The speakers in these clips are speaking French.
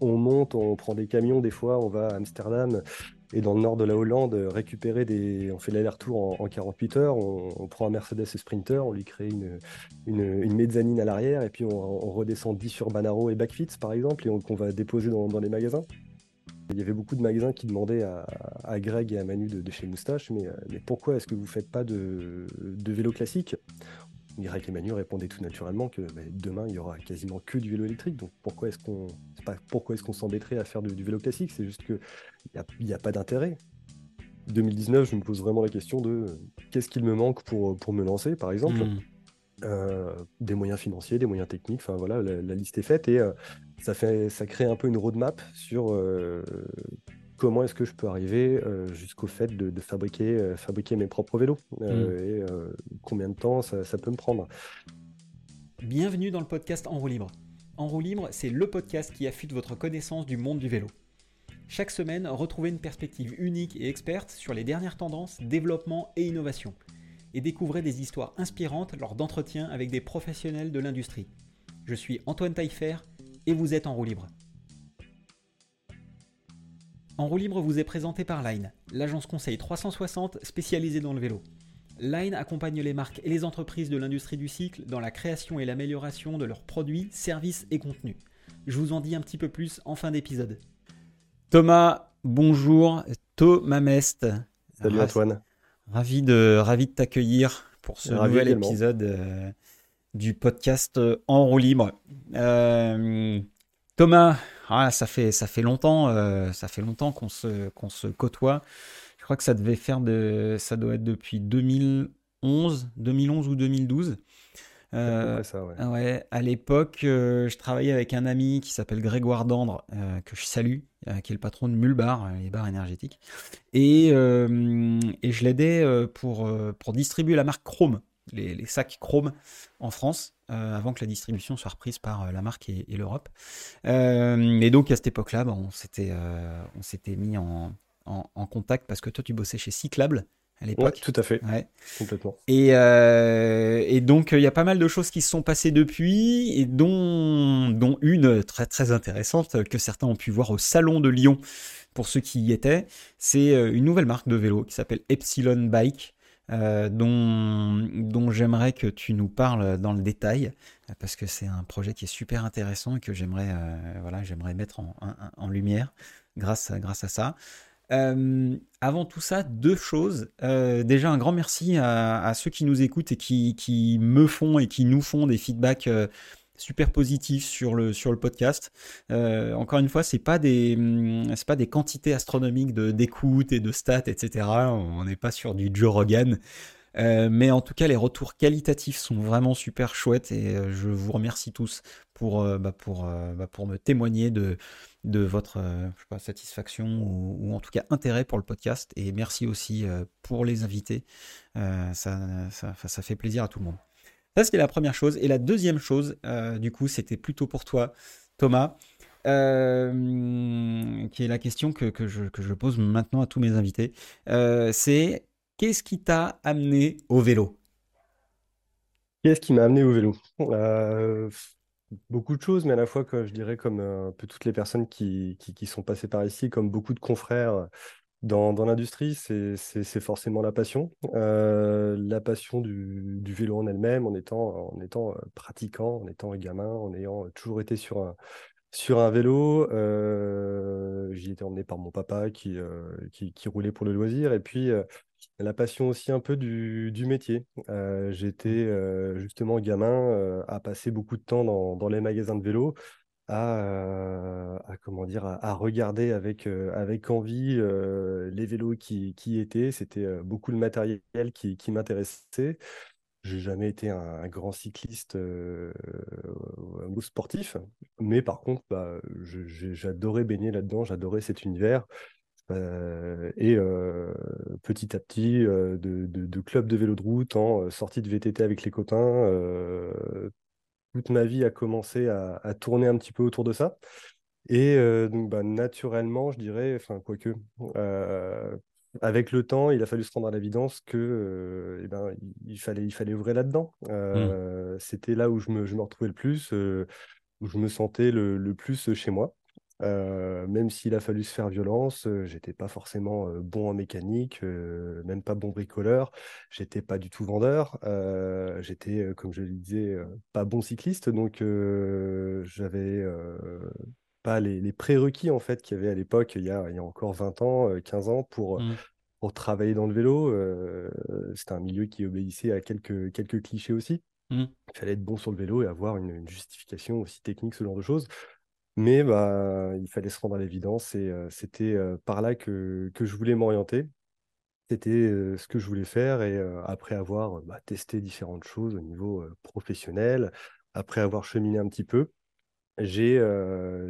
on monte, on prend des camions, des fois, on va à Amsterdam et dans le nord de la Hollande récupérer des. On fait l'aller-retour en, 48 heures, on, prend un Mercedes Sprinter, on lui crée une, mezzanine à l'arrière et puis on, redescend 10 sur Banaro et Backfits par exemple et qu'on va déposer dans, les magasins. Il y avait beaucoup de magasins qui demandaient à, Greg et à Manu de, chez Moustache, mais, mais pourquoi est-ce que vous ne faites pas de, de vélo classique? Greg et Manu répondaient tout naturellement que bah, demain il y aura quasiment que du vélo électrique. Donc pourquoi est-ce qu'on pas pourquoi est-ce qu'on s'embêterait à faire du, vélo classique? C'est juste qu'il n'y a, a, pas d'intérêt. 2019, je me pose vraiment la question de qu'est-ce qu'il me manque pour, pour me lancer, par exemple? Hmm. Euh, des moyens financiers, des moyens techniques, enfin voilà, la, liste est faite et euh, ça, fait, ça crée un peu une roadmap sur euh, comment est-ce que je peux arriver euh, jusqu'au fait de, fabriquer, euh, fabriquer mes propres vélos euh, mm. et combien de temps ça, peut me prendre. Bienvenue dans le podcast En roue libre. En roue libre, c'est le podcast qui affûte votre connaissance du monde du vélo. Chaque semaine, retrouvez une perspective unique et experte sur les dernières tendances, développement et innovation. Et découvrez des histoires inspirantes lors d'entretiens avec des professionnels de l'industrie. Je suis Antoine Taillefer et vous êtes en roue libre. En roue libre vous est présenté par Line, l'agence conseil 360 spécialisée dans le vélo. Line accompagne les marques et les entreprises de l'industrie du cycle dans la création et l'amélioration de leurs produits, services et contenus. Je vous en dis un petit peu plus en fin d'épisode. Thomas, bonjour. Thomas Mest. Salut Antoine. Ravi de, ravi de t'accueillir pour ce nouvel épisode euh, du podcast euh, En roue libre. Euh, Thomas, ah, ça fait ça fait longtemps, euh, ça fait longtemps qu'on se qu'on se côtoie. Je crois que ça devait faire de, ça doit être depuis 2011, 2011 ou 2012. Euh, ça, ouais. ouais. à l'époque, euh, je travaillais avec un ami qui s'appelle Grégoire Dandre, que je salue, qui est le patron de Mulbar, les bars énergétiques. Et, et je l'aidais pour, pour distribuer la marque Chrome, les, les sacs Chrome en France. Euh, avant que la distribution soit reprise par euh, la marque et, l'Europe. Euh, et donc à cette époque-là, bah, on s'était on s'était mis en, en, contact parce que toi tu bossais chez Cyclable à l'époque. tout à fait. Complètement. Et, et donc, il y a pas mal de choses qui se sont passées depuis, et dont, dont une très très intéressante que certains ont pu voir au Salon de Lyon, pour ceux qui y étaient. C'est une nouvelle marque de vélo qui s'appelle Epsilon Bike. Euh, dont, j'aimerais que tu nous parles dans le détail, parce que c'est un projet qui est super intéressant et que j'aimerais euh, voilà, mettre en, lumière grâce, à, grâce à ça. Euh, avant tout ça, deux choses. déjà, un grand merci à, à, ceux qui nous écoutent et qui, qui, me font et qui nous font des feedbacks super positif sur le, sur le podcast. Euh, encore une fois, c'est pas c'est pas des quantités astronomiques de d'écoute et de stats, etc. On n'est pas sur du Joe Rogan. Euh, mais en tout cas, les retours qualitatifs sont vraiment super chouettes et euh, je vous remercie tous pour, bah, pour, bah, pour me témoigner de, de votre pas, satisfaction ou, ou, en tout cas intérêt pour le podcast. Et merci aussi pour les invités. ça, ça fait plaisir à tout le monde. Ça, c'était la première chose. Et la deuxième chose, euh, du coup, c'était plutôt pour toi, Thomas, euh, qui est la question que, je, pose maintenant à tous mes invités. Euh, c'est qu'est-ce qui t'a amené au vélo? Qu'est-ce qui m'a amené au vélo? Beaucoup de choses, mais à la fois, je dirais, comme un peu toutes les personnes qui, sont passées par ici, comme beaucoup de confrères dans, l'industrie, c'est forcément la passion. Euh, la passion du, vélo en elle-même, en étant, euh, pratiquant, en étant gamin, en ayant toujours été sur un, vélo. Euh, j'y étais emmené par mon papa qui, qui, roulait pour le loisir. Et puis, la passion aussi un peu du, métier. J'étais justement gamin à passer beaucoup de temps dans, dans les magasins de vélo à, comment dire, à, regarder avec, avec envie les vélos qui, qui étaient. C'était beaucoup le matériel qui, qui m'intéressait. J'ai jamais été un, grand cycliste ou sportif, mais par contre, bah, j'adorais baigner là-dedans, j'adorais cet univers. et petit à petit, de, de, de, club de vélo de route en sortie de VTT avec les copains, toute ma vie a commencé à, tourner un petit peu autour de ça. Et euh, donc, bah, naturellement, je dirais, enfin, quoique, euh, avec le temps, il a fallu se rendre à l'évidence que euh, eh ben, il, fallait, il fallait ouvrir là-dedans. Mmh. C'était là où je me, je me retrouvais le plus, où je me sentais le, le plus chez moi. Euh, même s'il a fallu se faire violence, euh, j'étais pas forcément euh, bon en mécanique, même pas bon bricoleur. J'étais pas du tout vendeur. J'étais, comme je le disais, pas bon cycliste. Donc, j'avais pas les, les prérequis en fait qu'il y avait à l'époque, il y a, il y a encore 20 ans, euh, 15 ans, pour, Hmm. pour travailler dans le vélo. C'était un milieu qui obéissait à quelques, quelques clichés aussi. Hmm. Il fallait être bon sur le vélo et avoir une, une justification aussi technique, ce genre de choses. Mais bah, il fallait se rendre à l'évidence et c'était par là que, que je voulais m'orienter. C'était ce que je voulais faire et après avoir bah, testé différentes choses au niveau professionnel, après avoir cheminé un petit peu, j'ai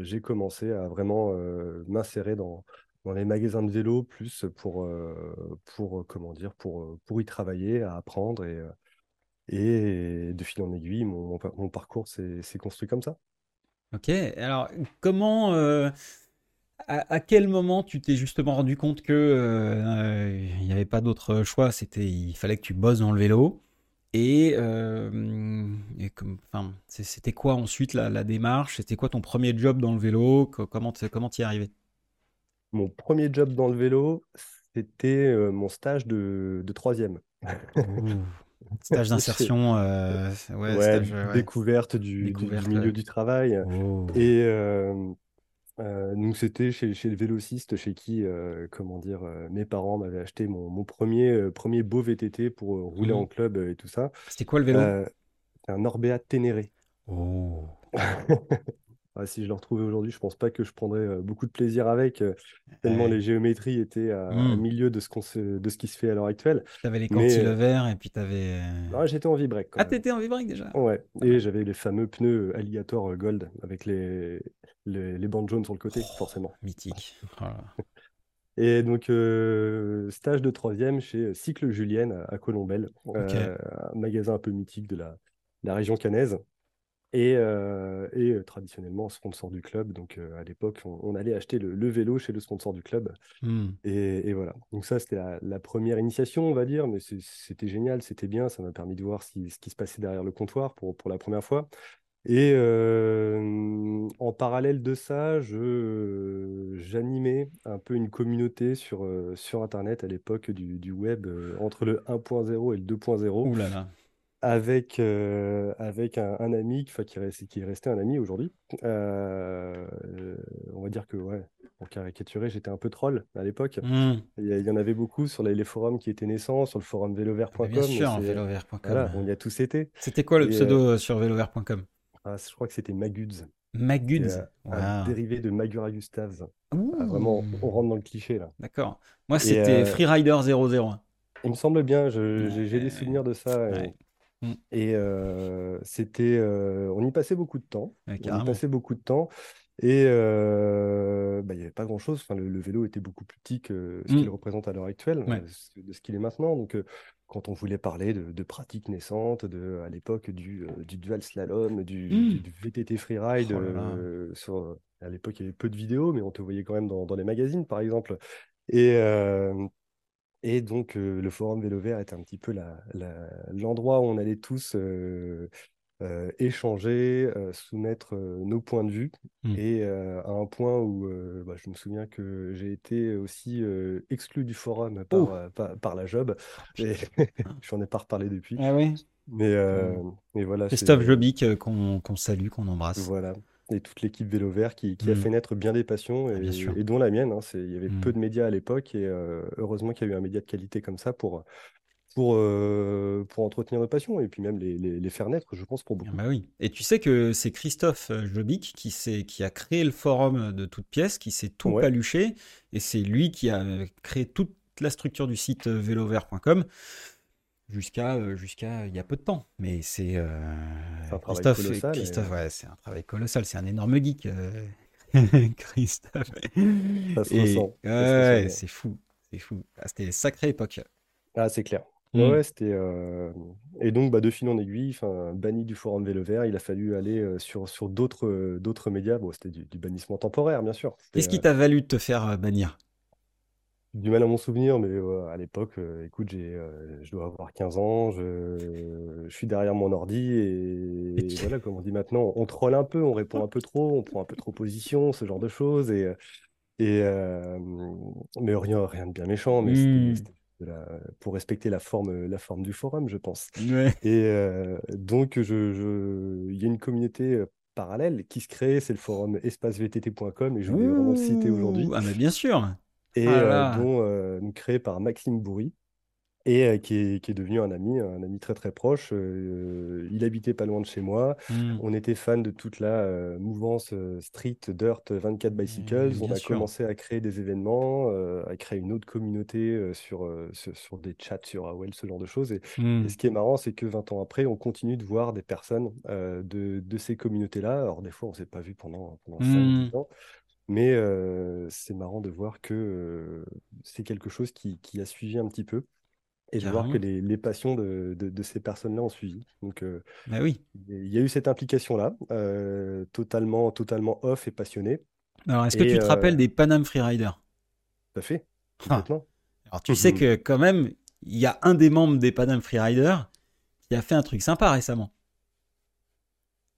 j'ai commencé à vraiment m'insérer dans, dans les magasins de vélo plus pour, pour, comment dire, pour, pour y travailler, à apprendre et, et de fil en aiguille, mon, mon par- mon parcours s'est construit comme ça. Ok, alors comment, euh, à, à quel moment tu t'es justement rendu compte que euh, il n'y avait pas d'autre choix, c'était il fallait que tu bosses dans le vélo et, euh, et comme, enfin, c'était quoi ensuite la, la démarche? C'était quoi ton premier job dans le vélo? Co- Comment comment t'y arrivé? Mon premier job dans le vélo, c'était euh, mon stage de, de troisième. Stage d'insertion, euh, ouais, Ouais, stage, ouais, découverte du, milieu du travail. Oh. Et euh, euh, donc, c'était chez, chez le vélociste chez qui, euh, comment dire, mes parents m'avaient acheté mon, mon premier, euh, premier beau VTT pour rouler Hmm. en club et tout ça. C'était quoi le vélo? Euh, un Orbea Ténéré. Oh. Ah, si je le retrouvais aujourd'hui, je pense pas que je prendrais beaucoup de plaisir avec, tellement Ouais. les géométries étaient à, à Hmm. milieu de ce qu'on se- de ce qui se fait à l'heure actuelle. T'avais les Mais cantilevers et puis t'avais. ah, j'étais en v-break quand Ah, t'étais en V-brake déjà? Ouais, Pas et j'avais les fameux pneus Alligator Gold avec les, les, les bandes jaunes sur le côté, Oh, forcément. mythique. Oh. Et donc, euh, stage de troisième chez Cycle Julienne à, euh, un magasin un peu mythique de la, la région caennaise. Et, euh, et euh, traditionnellement, sponsor du club. Donc, euh, à l'époque, on, on allait acheter le, le vélo chez le sponsor du club. Hmm. Et, et voilà. Donc, ça, c'était la, la première initiation, on va dire. Mais c'était génial, c'était bien. Ça m'a permis de voir si- ce qui se passait derrière le comptoir pour, pour la première fois. Et en parallèle de ça, j'animais un peu une communauté sur, sur Internet à l'époque du, du web, entre le 1.0 et le 2.0, Ouh là là. Avec, euh, avec un, un ami, qui, est resté un ami aujourd'hui. Euh, euh, on va dire que, ouais, pour caricaturer, j'étais un peu troll à l'époque. Hmm. Il y, a- il y en avait beaucoup sur les, les forums qui étaient naissants, sur le forum vélovert.com. bien sûr, vélovert.com. Voilà, on y a tous été. C'était quoi le Et pseudo euh, sur vélovert.com? ah, je crois que c'était Maguds. Maguds. un dérivé de Magura Gustavs. Ah, vraiment, on rentre dans le cliché là. D'accord. Moi, c'était Freerider 001. il me semble bien, j'ai des souvenirs de ça. Ouais. Hmm. et, euh, c'était, euh, on y passait beaucoup de temps. On y passait beaucoup de temps. Et euh, bah, il n'y avait pas grand-chose. Enfin, le, le vélo était beaucoup plus petit que ce qu'il Hmm. représente à l'heure actuelle, Ouais. de ce qu'il est maintenant. Donc, quand on voulait parler de, de pratiques naissantes, de, à l'époque du, du dual slalom, du, du VTT freeride, Oh euh, sur, à l'époque, il y avait peu de vidéos, mais on te voyait quand même dans, dans les magazines, par exemple. Et, euh, et donc, euh, le forum Vélo Vert était un petit peu l'endroit où on allait tous euh, euh, échanger, soumettre nos points de vue. Hmm. Et à un point où bah, je me souviens que j'ai été aussi exclu du forum par, Oh. par, par la Job. Et j'en ai pas reparlé depuis. Ah oui. Mais, mais voilà, Christophe Jobic, qu'on qu'on salue, qu'on embrasse. voilà. Et toute l'équipe Vélo Vert qui, qui a Hmm. fait naître bien des passions Ah, et, dont la mienne. hein. C'est- il y avait Hmm. peu de médias à l'époque et euh, heureusement qu'il y a eu un média de qualité comme ça pour, pour, euh, pour entretenir nos passions et puis même les, les, les faire naître, je pense, pour beaucoup. bah oui. Et tu sais que c'est Christophe euh, Jobic qui, qui a créé le forum de toutes pièces, qui s'est tout Ouais, paluché, et c'est lui qui a créé toute la structure du site vélovert.com jusqu'à euh, jusqu'à il y a peu de temps. Mais c'est euh, c'est un travail Christophe, et, Christophe, euh, ouais, c'est un travail colossal, c'est un énorme geek, euh, Christophe. ça se ressent. Ouais, c'est fou, c'est fou. Ah, c'était une sacrée époque. Ah, c'est clair. Ouais, Hmm. ouais, c'était. euh, Et donc, bah, de fil en aiguille, banni du forum Vélo Vert, il a fallu aller euh, sur, sur d'autres euh, d'autres médias. Bon, c'était du, du bannissement temporaire, bien sûr. Qu'est-ce qui euh, t'a valu de te faire euh, bannir? Du mal à m'en souvenir, mais euh, à l'époque, euh, écoute, j'ai, euh, je dois avoir 15 ans, je, je suis derrière mon ordi Et voilà, comme on dit maintenant, on troll un peu, on répond un peu trop, on prend un peu trop position, ce genre de choses. Et, et, mais rien, rien de bien méchant, mais c'était, Hmm, c'était la- pour respecter la forme, la forme du forum, je pense. ouais. Et donc, je, je- il y a une communauté parallèle qui se crée, c'est le forum espacevtt.com, et je voulais vraiment le citer aujourd'hui, ah mais bien sûr. Et Ah euh, dont euh, créé par Maxime Bourri et euh, qui est, qui est devenu un ami, un ami très très proche. Euh, il habitait pas loin de chez moi. Hmm, On était fan de toute la euh, mouvance street dirt 24 bicycles. mais On a sûr. commencé à créer des événements, à créer une autre communauté sur, sur, des chats sur AOL, ce genre de choses. Et, et Hmm, ce qui est marrant, c'est que 20 ans après, on continue de voir des personnes de, de ces communautés-là. Alors des fois, on ne s'est pas vu pendant, pendant hmm, 5-10 ans. Mais euh, c'est marrant de voir que euh, c'est quelque chose qui, qui a suivi un petit peu et de voir que les, les passions de, de- de ces personnes-là ont suivi. Donc, euh, Bah oui. il y a eu cette implication-là, totalement, totalement off et passionné. Alors, est-ce que tu te rappelles des Panam Freerider? tout à fait, Ah. complètement. Alors, tu sais que quand même, il y a un des membres des Panam Freerider qui a fait un truc sympa récemment.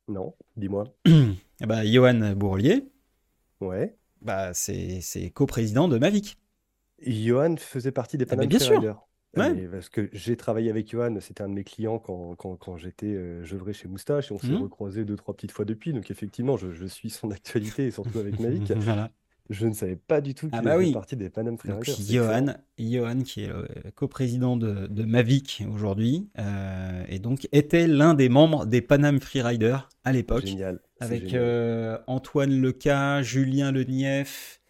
Non, dis-moi. Bah, Johan Bourlier, Ouais. bah, c'est c'est coprésident de Mavic. Johan faisait partie des ben, Panam bien sûr. Ah, Ouais. Mais parce que j'ai travaillé avec Johan, c'était un de mes clients quand, quand, quand j'étais euh, j'œuvrais chez Moustache et on s'est Mhm. recroisé deux, trois petites fois depuis. Donc effectivement, je, je suis son actualité et surtout avec Mavic. voilà. Je ne savais pas du tout Ah qu'il bah faisait oui. partie des Panam Donc Freeriders. C'est excellent. Johan, Johan qui est le coprésident de, de Mavic aujourd'hui, euh, et donc était l'un des membres des Panam Freerider à l'époque, Génial. Avec génial. euh, Antoine Leca, Julien Lenief,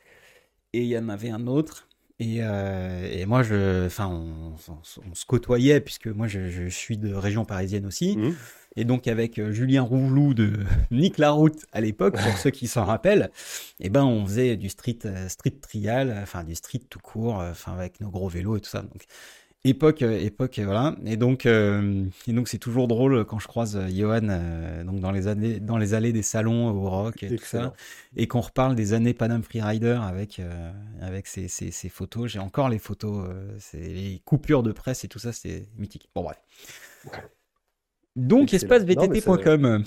et il y en avait un autre. Et, euh, et moi, je, enfin, on, on- on se côtoyait puisque moi, je, je suis de région parisienne aussi. Mhm. Et donc avec euh, Julien Rouvelou de Nick la route à l'époque, pour ceux qui s'en rappellent, eh ben on faisait du street, euh, street trial, euh, enfin du street tout court, enfin avec nos gros vélos et tout ça. Donc époque, époque, voilà. Et donc, euh, et donc c'est toujours drôle quand je croise Johan euh, donc dans les années, dans les allées des salons au rock et tout ça, et qu'on reparle des années Panam Freerider avec euh, avec ces, ces, ces photos. J'ai encore les photos, les coupures de presse et tout ça, c'est mythique. Bon bref. Donc espacevtt.com.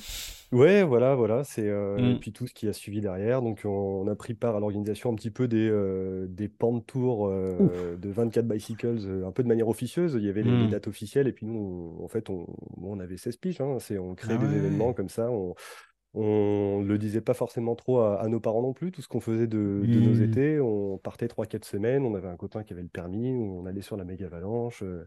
Ouais, voilà, voilà. C'est, euh, et Mm, puis tout ce qui a suivi derrière. Donc, on, on a pris part à l'organisation un petit peu des, euh, des pans de tour Ouf. euh, de 24 bicycles, euh, un peu de manière officieuse. Il y avait les, les Mm. dates officielles. Et puis nous, on- en fait, on, on avait 16 piges. hein. C'est, on Ah créait des événements comme ça. On, on le disait pas forcément trop à, à nos parents non plus. Tout ce qu'on faisait de, de nos Mm. étés, on partait trois quatre semaines. On avait un copain qui avait le permis. On allait sur la méga avalanche. euh,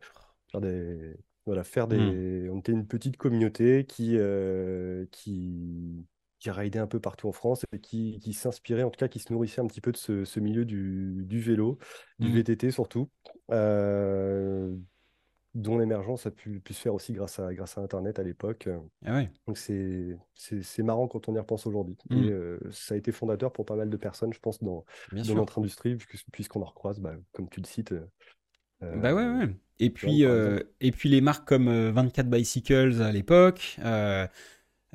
faire des, voilà, faire Mm. des. On était une petite communauté qui, euh, qui, qui raidait un peu partout en France et qui, qui s'inspirait, en tout cas, qui se nourrissait un petit peu de ce, ce milieu du, du vélo, du Mm. VTT surtout, euh, dont l'émergence a pu, pu se faire aussi grâce à, grâce à Internet à l'époque. Ah ouais. Donc c'est, c'est, marrant quand on y repense aujourd'hui. Et Mm. euh, ça a été fondateur pour pas mal de personnes, je pense, dans, notre industrie, puisqu'on en recroise, bah, comme tu le cites, Bah ouais, euh, ouais. Et puis, euh, et puis les marques comme euh, 24 Bicycles à l'époque euh,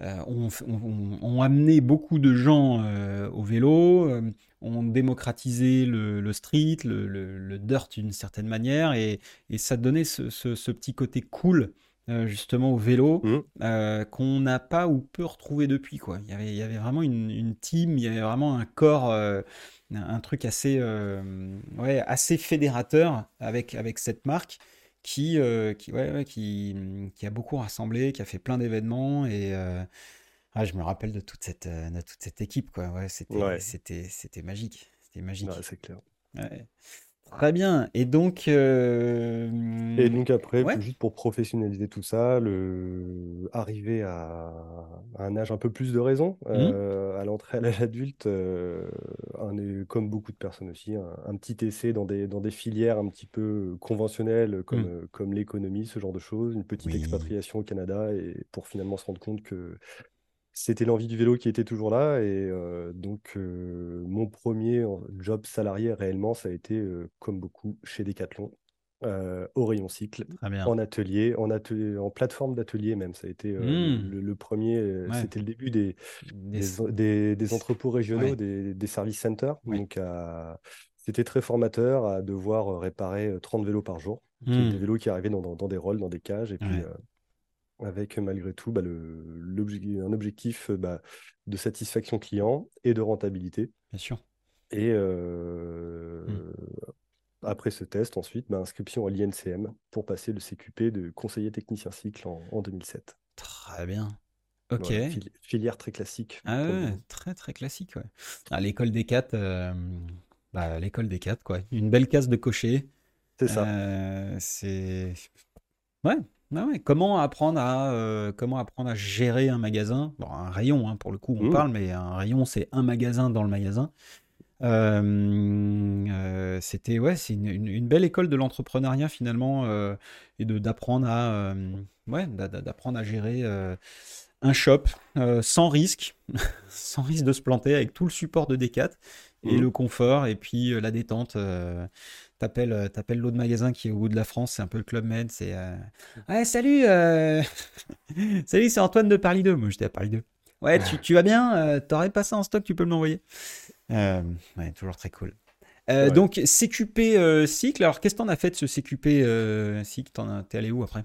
euh, ont, amené beaucoup de gens euh, au vélo, euh, ont démocratisé le, le street, le, le- le dirt d'une certaine manière, et, et ça donnait ce, ce- ce petit côté cool euh, justement au vélo euh, qu'on n'a pas ou peu retrouvé depuis quoi. Il y avait, il y avait vraiment une, une team, il y avait vraiment un corps, euh, un, truc assez, euh, ouais, assez fédérateur avec, avec cette marque qui, euh, qui, ouais, qui, qui a beaucoup rassemblé, qui a fait plein d'événements et ah, je me rappelle de toute cette, de toute cette équipe quoi. Ouais, c'était, Ouais, c'était, c'était magique, c'était ouais, magique. c'est clair. Très bien. Et donc, Et euh, donc après, ouais. juste pour professionnaliser tout ça, le... arriver à... à un âge un peu plus de raison, Mhm. euh, à l'entrée à l'âge adulte, euh, un comme beaucoup de personnes aussi, un, un petit essai dans des, dans des filières un petit peu conventionnelles comme, euh, comme l'économie, ce genre de choses, une petite Oui, expatriation au Canada, et pour finalement se rendre compte que c'était l'envie du vélo qui était toujours là. Et euh, donc, euh, mon premier en- job salarié réellement, ça a été, euh, comme beaucoup, chez Decathlon, euh, au rayon cycle, en atelier, en atelier, en plateforme d'atelier même. Ça a été euh, le, premier, euh, Ouais. c'était le début des, Des- des, des- des des- entrepôts régionaux, Ouais, des, des service centers. ouais. Donc, c'était très formateur à devoir euh, réparer euh, 30 vélos par jour. Des Hmm, vélos qui arrivaient dans, dans- dans des rolls, dans des cages, et puis euh, avec malgré tout bah, le, un objectif euh, bah, de satisfaction client et de rentabilité. bien sûr. Et Hmm. euh, après ce test, ensuite, bah, inscription à l'INCM pour passer le CQP de conseiller technicien cycle en, en 2007. Très bien. Ok. Voilà, filière très classique Ah ouais, très très classique, ouais. À l'école des 4, bah, l'école des 4, quoi. Une belle case de cocher. C'est ça. Euh, c'est... Ouais, ouais, ouais. Comment apprendre à, euh, comment apprendre à gérer un magasin? Bon, un rayon, hein, pour le coup, on Mmh. parle, mais un rayon, c'est un magasin dans le magasin. Euh, euh, c'était, ouais, c'est une, une- une belle école de l'entrepreneuriat, finalement, euh, et de d'apprendre à, ouais, d'a- d'a- d'apprendre à gérer un shop sans risque, sans risque de se planter, avec tout le support de Decat et Mmh. le confort, et puis la détente. T'appelles, euh, t'appelles l'autre magasin qui est au bout de la France, c'est un peu le Club Med, c'est euh, Ouais, salut, euh, salut, c'est Antoine de Paris 2. Moi, j'étais à Paris 2. Ouais, tu, tu vas bien? T'aurais pas ça en stock, tu peux me l'envoyer? Ouais, toujours très cool. Ouais. donc, CQP cycle. Alors, qu'est-ce que t'en as fait de ce CQP cycle? T'en T'es allé où après?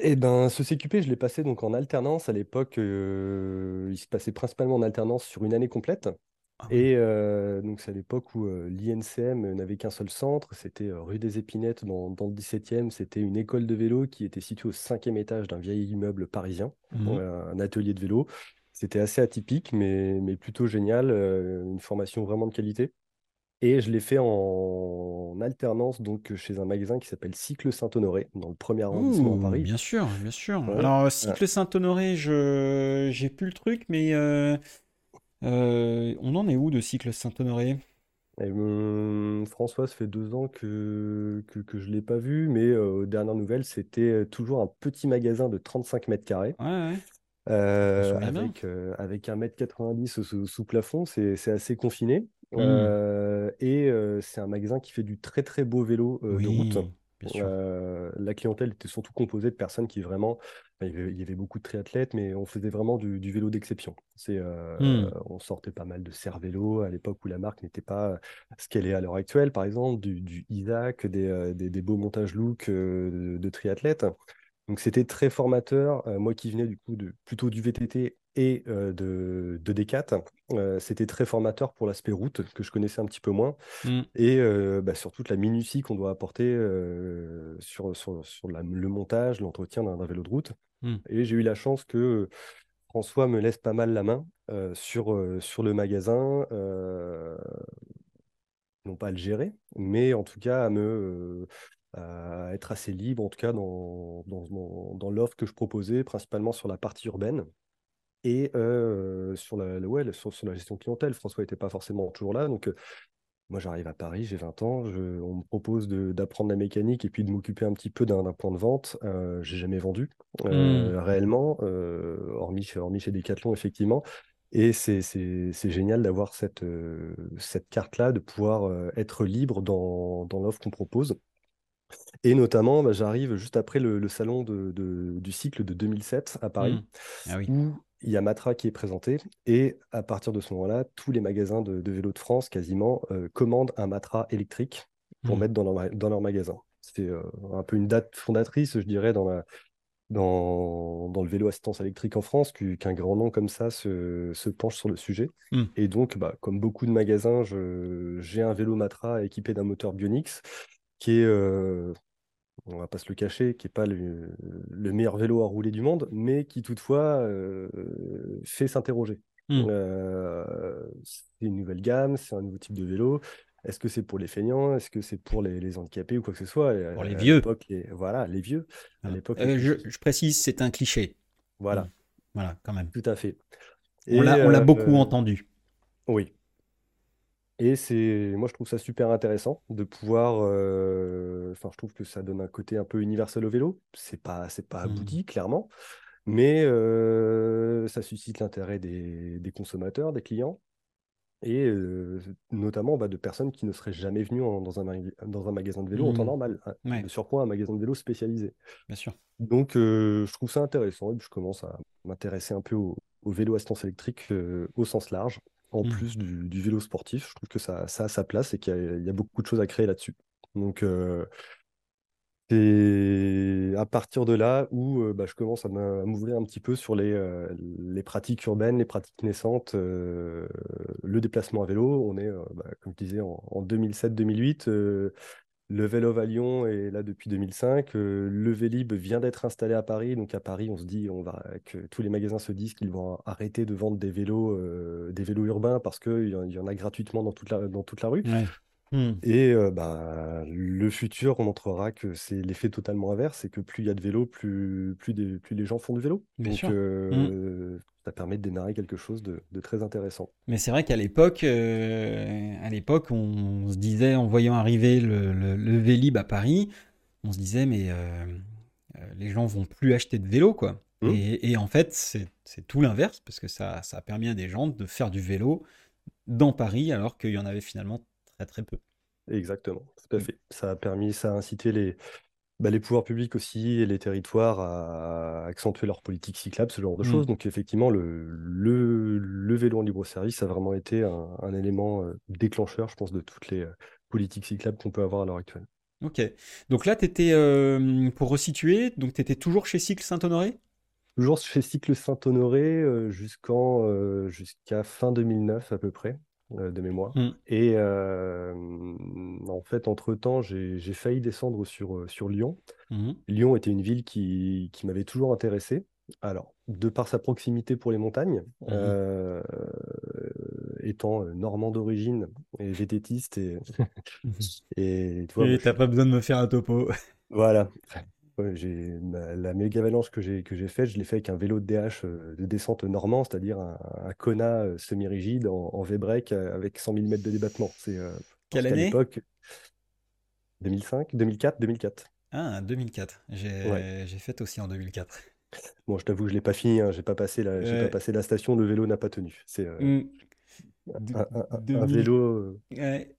Eh ben, ce CQP, je l'ai passé donc en alternance. À l'époque, euh, il se passait principalement en alternance sur une année complète. Ah. Et euh, donc, c'est à l'époque où euh, l'INCM n'avait qu'un seul centre. C'était euh, rue des Épinettes, dans, dans le 17e. C'était une école de vélo qui était située au cinquième étage d'un vieil immeuble parisien, euh, un atelier de vélo. C'était assez atypique, mais, mais plutôt génial. une formation vraiment de qualité. Et je l'ai fait en alternance donc chez un magasin qui s'appelle Cycle Saint-Honoré, dans le premier arrondissement Ouh, Paris. bien sûr, bien sûr. Ouais. Alors, cycle Saint-Honoré, je j'ai plus le truc, mais euh, euh, on en est où de cycle Saint-Honoré? et, hum, François, ça fait deux ans que, que, que je ne l'ai pas vu, mais euh, aux dernières nouvelles, c'était toujours un petit magasin de 35 mètres carrés. Ouais, ouais, euh, avec, euh, avec un mètre 90 sous, sous plafond, c'est c'est assez confiné. Euh, et euh, c'est un magasin qui fait du très très beau vélo euh, de route. Euh, la clientèle était surtout composée de personnes qui vraiment, il y avait, il y avait beaucoup de triathlètes, mais on faisait vraiment du, du vélo d'exception. C'est, euh, Hmm, on sortait pas mal de Cervélo à l'époque où la marque n'était pas ce qu'elle est à l'heure actuelle, par exemple, du, du Isaac, des, euh, des, des beaux montages look euh, de, de triathlètes. Donc c'était très formateur. Euh, moi qui venais du coup de plutôt du VTT et euh, de, de Decat, euh, c'était très formateur pour l'aspect route que je connaissais un petit peu moins hmm, et bah, sur toute la minutie qu'on doit apporter sur, sur, sur la- le montage, l'entretien d'un vélo de route. Hmm, Et j'ai eu la chance que François me laisse pas mal la main euh, sur, euh, sur le magasin, euh, non pas à le gérer, mais en tout cas à me euh, être assez libre, en tout cas dans, dans, l'offre que je proposais, principalement sur la partie urbaine. Et euh, sur la, sur, la gestion clientèle, François n'était pas forcément toujours là. Donc, euh, moi, j'arrive à Paris, j'ai 20 ans. je- on me propose d'apprendre la mécanique et puis de m'occuper un petit peu d'un point de vente. Euh, j'ai jamais vendu hmm, euh, réellement, euh, hormis, chez- hormis chez Decathlon, effectivement. Et c'est génial d'avoir cette, euh, cette carte-là, de pouvoir être libre dans, dans l'offre qu'on propose. Et notamment, bah, j'arrive juste après le, le salon de- de- du cycle de 2007 à. Paris, Ah oui. où il y a Matra qui est présenté. Et à partir de ce moment-là, tous les magasins de, de vélos de France, quasiment, euh, commandent un Matra électrique pour Hmm, mettre dans leur, ma- dans leur magasin. C'était euh, un peu une date fondatrice, je dirais, dans la, dans, dans le vélo assistance électrique en France, qu'u- qu'un grand nom comme ça se, se penche sur le sujet. hmm, Et donc, bah, comme beaucoup de magasins, j'ai un vélo Matra équipé d'un moteur Bionix qui est, euh, on va pas se le cacher, qui n'est pas le, le meilleur vélo à rouler du monde, mais qui toutefois euh, fait s'interroger. hmm. Euh, c'est une nouvelle gamme, c'est un nouveau type de vélo. Est-ce que c'est pour les feignants? Est-ce que c'est pour les, les handicapés ou quoi que ce soit? Et Pour les vieux. les, voilà, les vieux. À l'époque, les Euh, je, précise, c'est un cliché. Voilà, Voilà, quand même. tout à fait. On Et l'a, on l'a beaucoup entendu. oui. Et c'est, moi, je trouve ça super intéressant de pouvoir. euh, Enfin, je trouve que ça donne un côté un peu universel au vélo. C'est pas, c'est pas Hmm, abouti, clairement, mais euh, ça suscite l'intérêt des, des consommateurs, des clients, et euh, notamment bah, de personnes qui ne seraient jamais venues en- dans un, mag- dans un magasin de vélo en temps hmm. normal. hein. Ouais, De surcroît, un magasin de vélo spécialisé. bien sûr. Donc, euh, je trouve ça intéressant. Et puis, je commence à m'intéresser un peu au, au vélo assistance électrique euh, au sens large. En Mmh. plus du, du vélo sportif. Je trouve que ça, ça a sa place et qu'il y a, il y a beaucoup de choses à créer là-dessus. Donc, euh, c'est à partir de là où euh, bah, je commence à m'ouvrir un petit peu sur les, euh, les pratiques urbaines, les pratiques naissantes, euh, le déplacement à vélo. On est, bah, comme je disais, en, en 2007-2008. Le Vélo à Lyon est là depuis 2005. euh, le Vélib vient d'être installé à Paris. Donc à Paris, on se dit on va, que tous les magasins se disent qu'ils vont arrêter de vendre des vélos, euh, des vélos urbains parce qu'il y, en a gratuitement dans toute la, dans toute la rue. Mmh. Et euh, bah, le futur montrera que c'est l'effet totalement inverse, c'est que plus il y a de vélos, plus, plus, des- plus les gens font du vélo. Bien Donc sûr. Mmh. euh, ça permet de démarrer quelque chose de, de très intéressant. Mais c'est vrai qu'à l'époque, euh, à l'époque, on, se disait, en voyant arriver le, le, le Vélib à Paris, on se disait, mais les gens vont plus acheter de vélo, quoi. Hmm. Et, et en fait, c'est c'est tout l'inverse, parce que ça, ça a permis à des gens de faire du vélo dans Paris, alors qu'il y en avait finalement très très peu. Exactement, tout à Mm. fait. Ça a permis, ça a incité les, bah, les pouvoirs publics aussi et les territoires à accentuer leur politique cyclable, ce genre de choses. Donc effectivement, le, le, le vélo en libre-service a vraiment été un, un élément euh, déclencheur, je pense, de toutes les euh, politiques cyclables qu'on peut avoir à l'heure actuelle. Ok. Donc là, tu étais, pour resituer, donc tu étais toujours chez Cycle Saint-Honoré? Toujours chez Cycle Saint-Honoré euh, jusqu'en, euh, jusqu'à fin 2009 à peu près, euh, de mémoire. Mm. Et euh, en fait, entre-temps, j'ai, failli descendre sur, euh, sur Lyon. Mhm. Lyon était une ville qui, qui m'avait toujours intéressé. Alors, de par sa proximité pour les montagnes, euh, étant euh, normand d'origine et vététiste, et, et tu vois, Et t'as pas besoin de me faire un topo. voilà. Ouais, j'ai, ma- la méga avalanche que j'ai que j'ai faite, je l'ai fait avec un vélo de DH euh, de descente normand, c'est-à-dire un, un Kona euh, semi-rigide en, en V-break euh, avec 100 mm de débattement. C'est euh, Quelle année? l'époque, 2005, 2004, 2004. Ah, 2004. J'ai Ouais. fait aussi en 2004. Bon, je t'avoue, je l'ai pas fini, hein, j'ai pas passé la, j'ai pas Ouais. passé la station, le vélo n'a pas tenu. C'est euh, Mm. Un, un- un- un 2000 vélo, euh, ouais,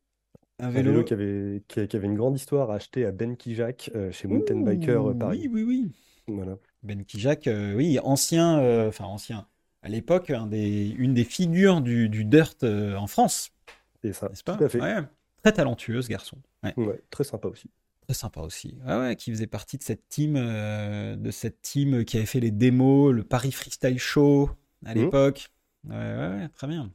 un un vélo qui avait, qui, qui avait une grande histoire acheté à Ben Kijak euh, chez Mountain Biker euh, Paris. oui, oui, oui. Voilà. Ben Kijak, euh, oui, ancien, enfin ancien. À l'époque, un des, une des figures du, du dirt en France, Et ça, n'est-ce tout pas à fait. Ouais. Très talentueux, ce garçon. Ouais. Ouais, très sympa aussi. Très sympa aussi. Ouais, ouais, qui faisait partie de cette team, de cette team qui avait fait les démos, le Paris Freestyle Show à Mhm. l'époque. Ouais, ouais, très bien.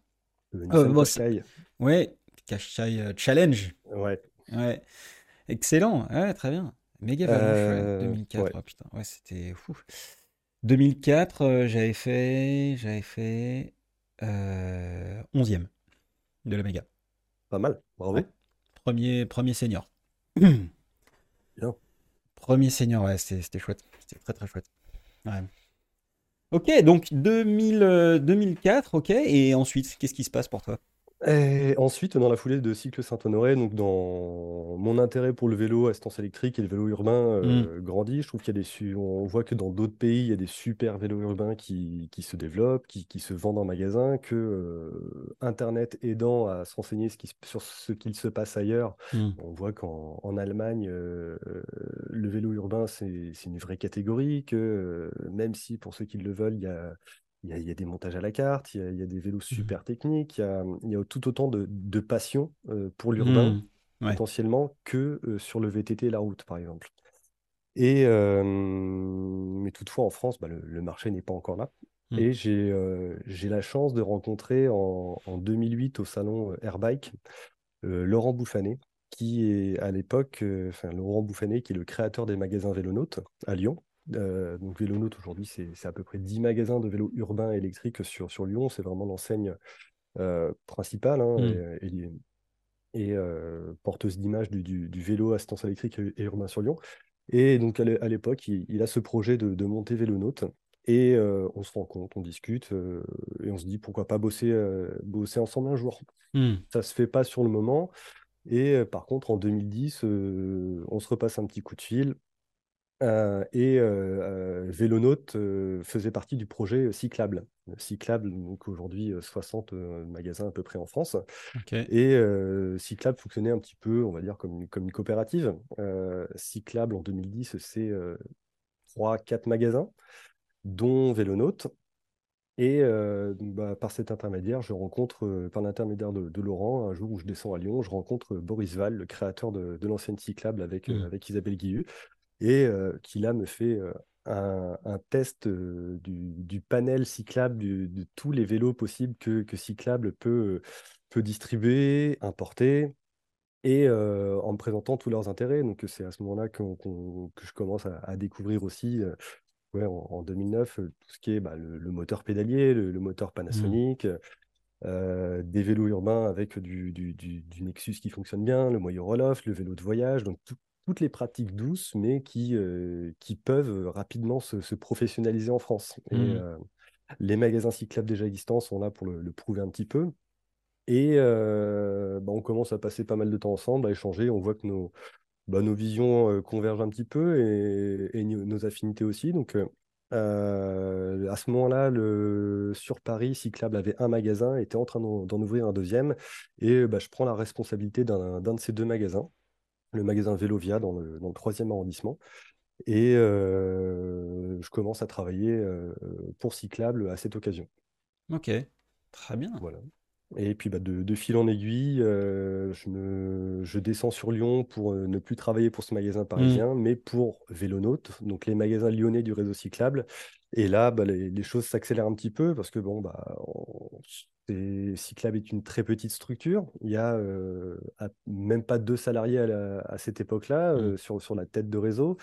Euh, Nissan bon, Qashqai. Ouais, Qashqai euh, Challenge. Ouais. Ouais, excellent. Ouais, très bien. Méga Euh, 2004. ouais. Oh putain, ouais, c'était fou. 2004, euh, j'avais fait, j'avais fait euh, 11e de la méga. Pas mal, bravo. Ouais. Premier, premier senior. Bien. Premier senior, ouais, c'était chouette. C'était très très chouette. Ouais. Ok, donc 2000, euh, 2004, ok. Et ensuite, qu'est-ce qui se passe pour toi? Et ensuite, dans la foulée de Cycle Saint-Honoré, donc dans mon intérêt pour le vélo à assistance électrique et le vélo urbain Mm. euh, grandit, je trouve qu'il y a des su- on voit que dans d'autres pays, il y a des super vélos urbains qui, qui se développent, qui, qui se vendent en magasin, que euh, Internet aidant à se renseigner ce qui sur ce qu'il se passe ailleurs, Mm. on voit qu'en en Allemagne, euh, le vélo urbain, c'est c'est une vraie catégorie, que même si pour ceux qui le veulent, il y a il y a, il y a des montages à la carte, il y a, il y a des vélos super techniques, il y a, il y a tout autant de, de passion euh, pour l'urbain Mm. Ouais. potentiellement que euh, sur le VTT et la route, par exemple. Et, euh, mais toutefois, en France, bah, le, le marché n'est pas encore là. Mm. Et j'ai la chance de rencontrer en, en 2008 au salon Airbike Laurent Bouffanet, qui est à l'époque, enfin Laurent Bouffanet, qui est le créateur des magasins Vélonautes à Lyon. Euh, donc Vélonautes aujourd'hui, c'est à peu près 10 magasins de vélos urbains électriques sur, sur Lyon. C'est vraiment l'enseigne euh, principale hein, Mm. et, et- et, euh, porteuse d'image du, du- du vélo assistance électrique et, urbain sur Lyon. Et donc à l'é- à l'époque, il, il a ce projet de, de monter Vélonautes. Et euh, on se rend compte, on discute euh, et on se dit pourquoi pas bosser, euh, bosser ensemble un jour. Mm. Ça se fait pas sur le moment. Et par contre, en 2010, euh, on se repasse un petit coup de fil. Euh, et euh, euh, Vélonaute euh, faisait partie du projet Cyclable. Cyclable, donc aujourd'hui euh, 60 euh, magasins à peu près en France. Et Cyclable fonctionnait un petit peu, on va dire, comme, une- comme une coopérative. Cyclable en 2010, c'est euh, 3-4 magasins, dont Vélonaute. Et bah, par cet intermédiaire, je rencontre, par l'intermédiaire de, de Laurent, un jour où je descends à Lyon, je rencontre Boris Val, le créateur de, de l'ancienne Cyclable avec, Hmm. avec Isabelle Guillu, et euh, qui là me fait un, un test du, du panel cyclable, du- de tous les vélos possibles que, que Cyclable peut, peut distribuer, importer et euh, en me présentant tous leurs intérêts. Donc, c'est à ce moment-là que je commence à, à découvrir aussi, euh, ouais, en, en 2009, euh, tout ce qui est bah, le, le moteur pédalier, le, le moteur Hmm. Panasonic, des vélos urbains avec du, du, du- du Nexus qui fonctionne bien, le moyen roll-off, le vélo de voyage, donc tout- toutes les pratiques douces, mais qui, euh, qui peuvent rapidement se, se professionnaliser en France. Et euh, les magasins cyclables déjà existants sont là pour le, le prouver un petit peu. Et euh, bah, on commence à passer pas mal de temps ensemble, à échanger. On voit que nos, bah, nos visions convergent un petit peu et, nos affinités aussi. Donc, euh, à ce moment-là, le, sur Paris, Cyclable avait un magasin, était en train d'en ouvrir un deuxième. Et bah, je prends la responsabilité d'un de ces deux magasins, le magasin Vélovia dans le, dans le troisième arrondissement. Et euh, je commence à travailler euh, pour Cyclable à cette occasion. Ok, très bien. Voilà. Et puis bah, de, de fil en aiguille, euh, je me, je descends sur Lyon pour ne plus travailler pour ce magasin Hmm. parisien, mais pour Vélonaute, donc les magasins lyonnais du réseau cyclable. Et là, bah, les, les choses s'accélèrent un petit peu parce que bon, bah, on- Cyclable est une très petite structure. Il y a euh, même pas deux salariés à, la- à cette époque-là euh, sur, sur la tête de réseau.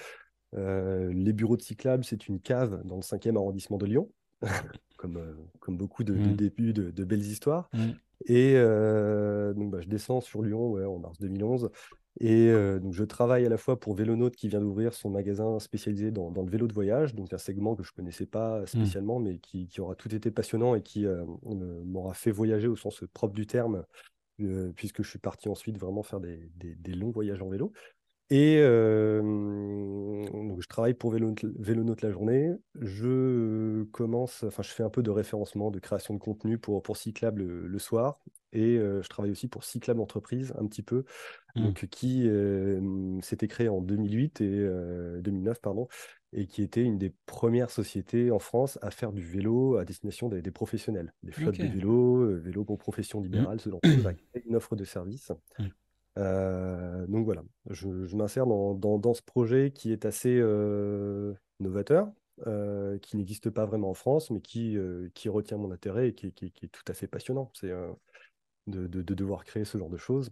Euh, les bureaux de Cyclable, c'est une cave dans le cinquième arrondissement de Lyon, comme, comme beaucoup de, de Hmm. débuts de de belles histoires. Hmm. Et donc, bah, je descends sur Lyon ouais, en mars 2011. Et euh, donc, je travaille à la fois pour Vélonaute qui vient d'ouvrir son magasin spécialisé dans, dans le vélo de voyage, donc un segment que je ne connaissais pas Hmm. spécialement, mais qui, qui aura tout été passionnant et qui euh, m'aura fait voyager au sens propre du terme, euh, puisque je suis parti ensuite vraiment faire des, des- des longs voyages en vélo. Et donc je travaille pour Vélo, Vélonaute la journée. Je commence, enfin, je fais un peu de référencement, de création de contenu pour, pour Cyclable le, le soir. Et je travaille aussi pour Cyclable Entreprise un petit peu, Hmm. donc qui s'était créé en 2008 et euh, 2009, pardon, et qui était une des premières sociétés en France à faire du vélo à destination des, des professionnels, des flottes de vélos, vélos pour profession Hmm. libérale, ce genre de choses, à créer une offre de service. Euh, donc voilà, je, je m'insère dans, dans- dans ce projet qui est assez euh, novateur, euh, qui n'existe pas vraiment en France, mais qui, qui retient mon intérêt et qui, qui- qui est tout à fait passionnant. C'est de, de- de devoir créer ce genre de choses.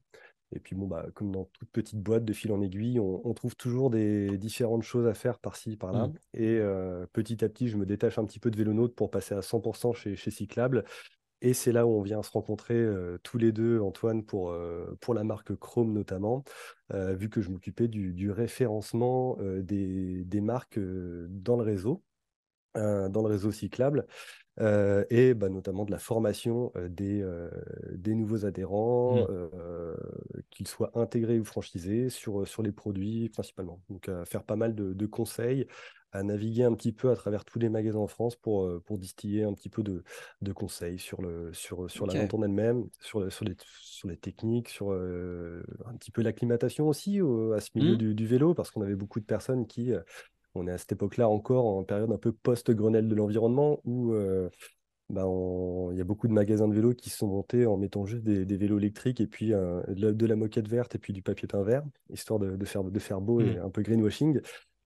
Et puis bon, bah, comme dans toute petite boîte, de fil en aiguille, on, on trouve toujours des différentes choses à faire par-ci, par-là. Et euh, petit à petit, je me détache un petit peu de Vélonaute pour passer à 100% chez, chez Cyclable. Et c'est là où on vient se rencontrer euh, tous les deux, Antoine, pour, euh, pour la marque Chrome notamment, euh, vu que je m'occupais du, du référencement des, des marques dans le réseau, dans le réseau cyclable, euh, et bah, notamment de la formation euh, des, euh, des nouveaux Hmm. adhérents, qu'ils soient intégrés ou franchisés, sur, sur les produits principalement. Donc, faire pas mal de, de conseils, à naviguer un petit peu à travers tous les magasins en France pour, pour distiller un petit peu de, de conseils sur, le, sur, sur la vente en elle-même, sur, le- sur, les, sur les techniques, sur un petit peu l'acclimatation aussi au- à ce milieu Hmm. du, du vélo, parce qu'on avait beaucoup de personnes qui on est à cette époque-là encore en période un peu post-Grenelle de l'environnement où euh, bah, on- il y a beaucoup de magasins de vélos qui se sont montés en mettant juste des, des vélos électriques et puis euh, de, la, de la moquette verte et puis du papier peint vert, histoire de, de faire, de faire beau et un peu greenwashing.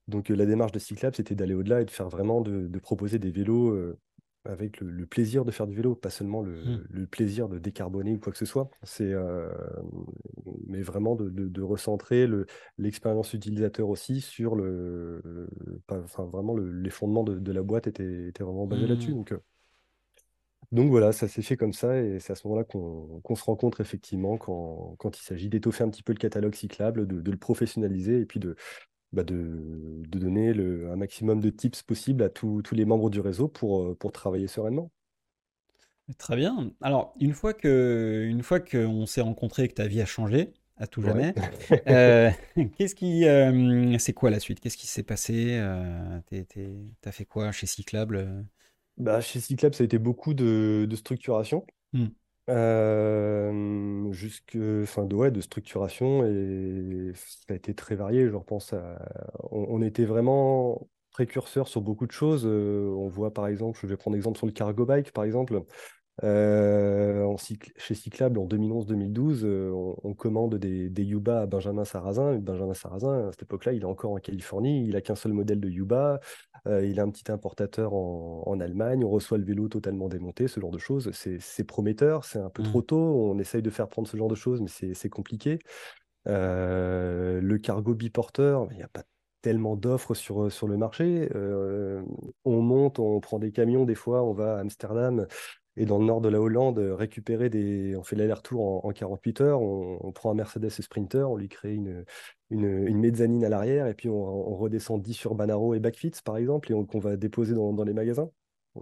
Donc euh, la démarche de Cyclab, c'était d'aller au-delà et de faire vraiment, de, de proposer des vélos avec le, le plaisir de faire du vélo, pas seulement Hmm. le, le plaisir de décarboner ou quoi que ce soit. C'est, euh, mais vraiment de, de- de recentrer le, l'expérience utilisateur aussi sur le, enfin vraiment le- les fondements de, de la boîte étaient, étaient vraiment basés là-dessus. Donc, euh, donc voilà, ça s'est fait comme ça et c'est à ce moment-là qu'on qu'on se rencontre effectivement quand, quand il s'agit d'étoffer un petit peu le catalogue cyclable, de le professionnaliser et puis de, bah, de, de donner le, un maximum de tips possibles à tous tous les membres du réseau pour, euh, pour travailler sereinement. Très bien. Alors, une fois que, une fois qu'on s'est rencontrés et que ta vie a changé, à tout Ouais. jamais, euh, qu'est-ce qui, euh, c'est quoi la suite? Qu'est-ce qui s'est passé? Euh, t'as fait quoi chez Cyclable? Bah, chez Cyclab, ça a été beaucoup de, de structuration. Hmm. Jusque, enfin, de, ouais, de structuration et ça a été très varié. Je on était vraiment précurseur sur beaucoup de choses. on voit par exemple, je vais prendre exemple sur le cargo bike par exemple. En chez Cyclable, en 2011-2012, on, commande des, des Yuba à Benjamin Sarrazin. Benjamin Sarrazin, à cette époque-là, il est encore en Californie. Il n'a qu'un seul modèle de Yuba. il a un petit importateur en, Allemagne. On reçoit le vélo totalement démonté, ce genre de choses. C'est prometteur. C'est un peu trop mmh. tôt. On essaye de faire prendre ce genre de choses, mais c'est compliqué. le cargo biporteur, il n'y a pas tellement d'offres sur, sur le marché. on monte, on prend des camions, des fois, on va à Amsterdam et dans le nord de la Hollande, récupérer des. On fait l'aller-retour en, 48 heures, on, prend un Mercedes Sprinter, on lui crée une, mezzanine à l'arrière, et puis on, redescend 10 sur Banaro et Backfits, par exemple, et qu'on va déposer dans les magasins.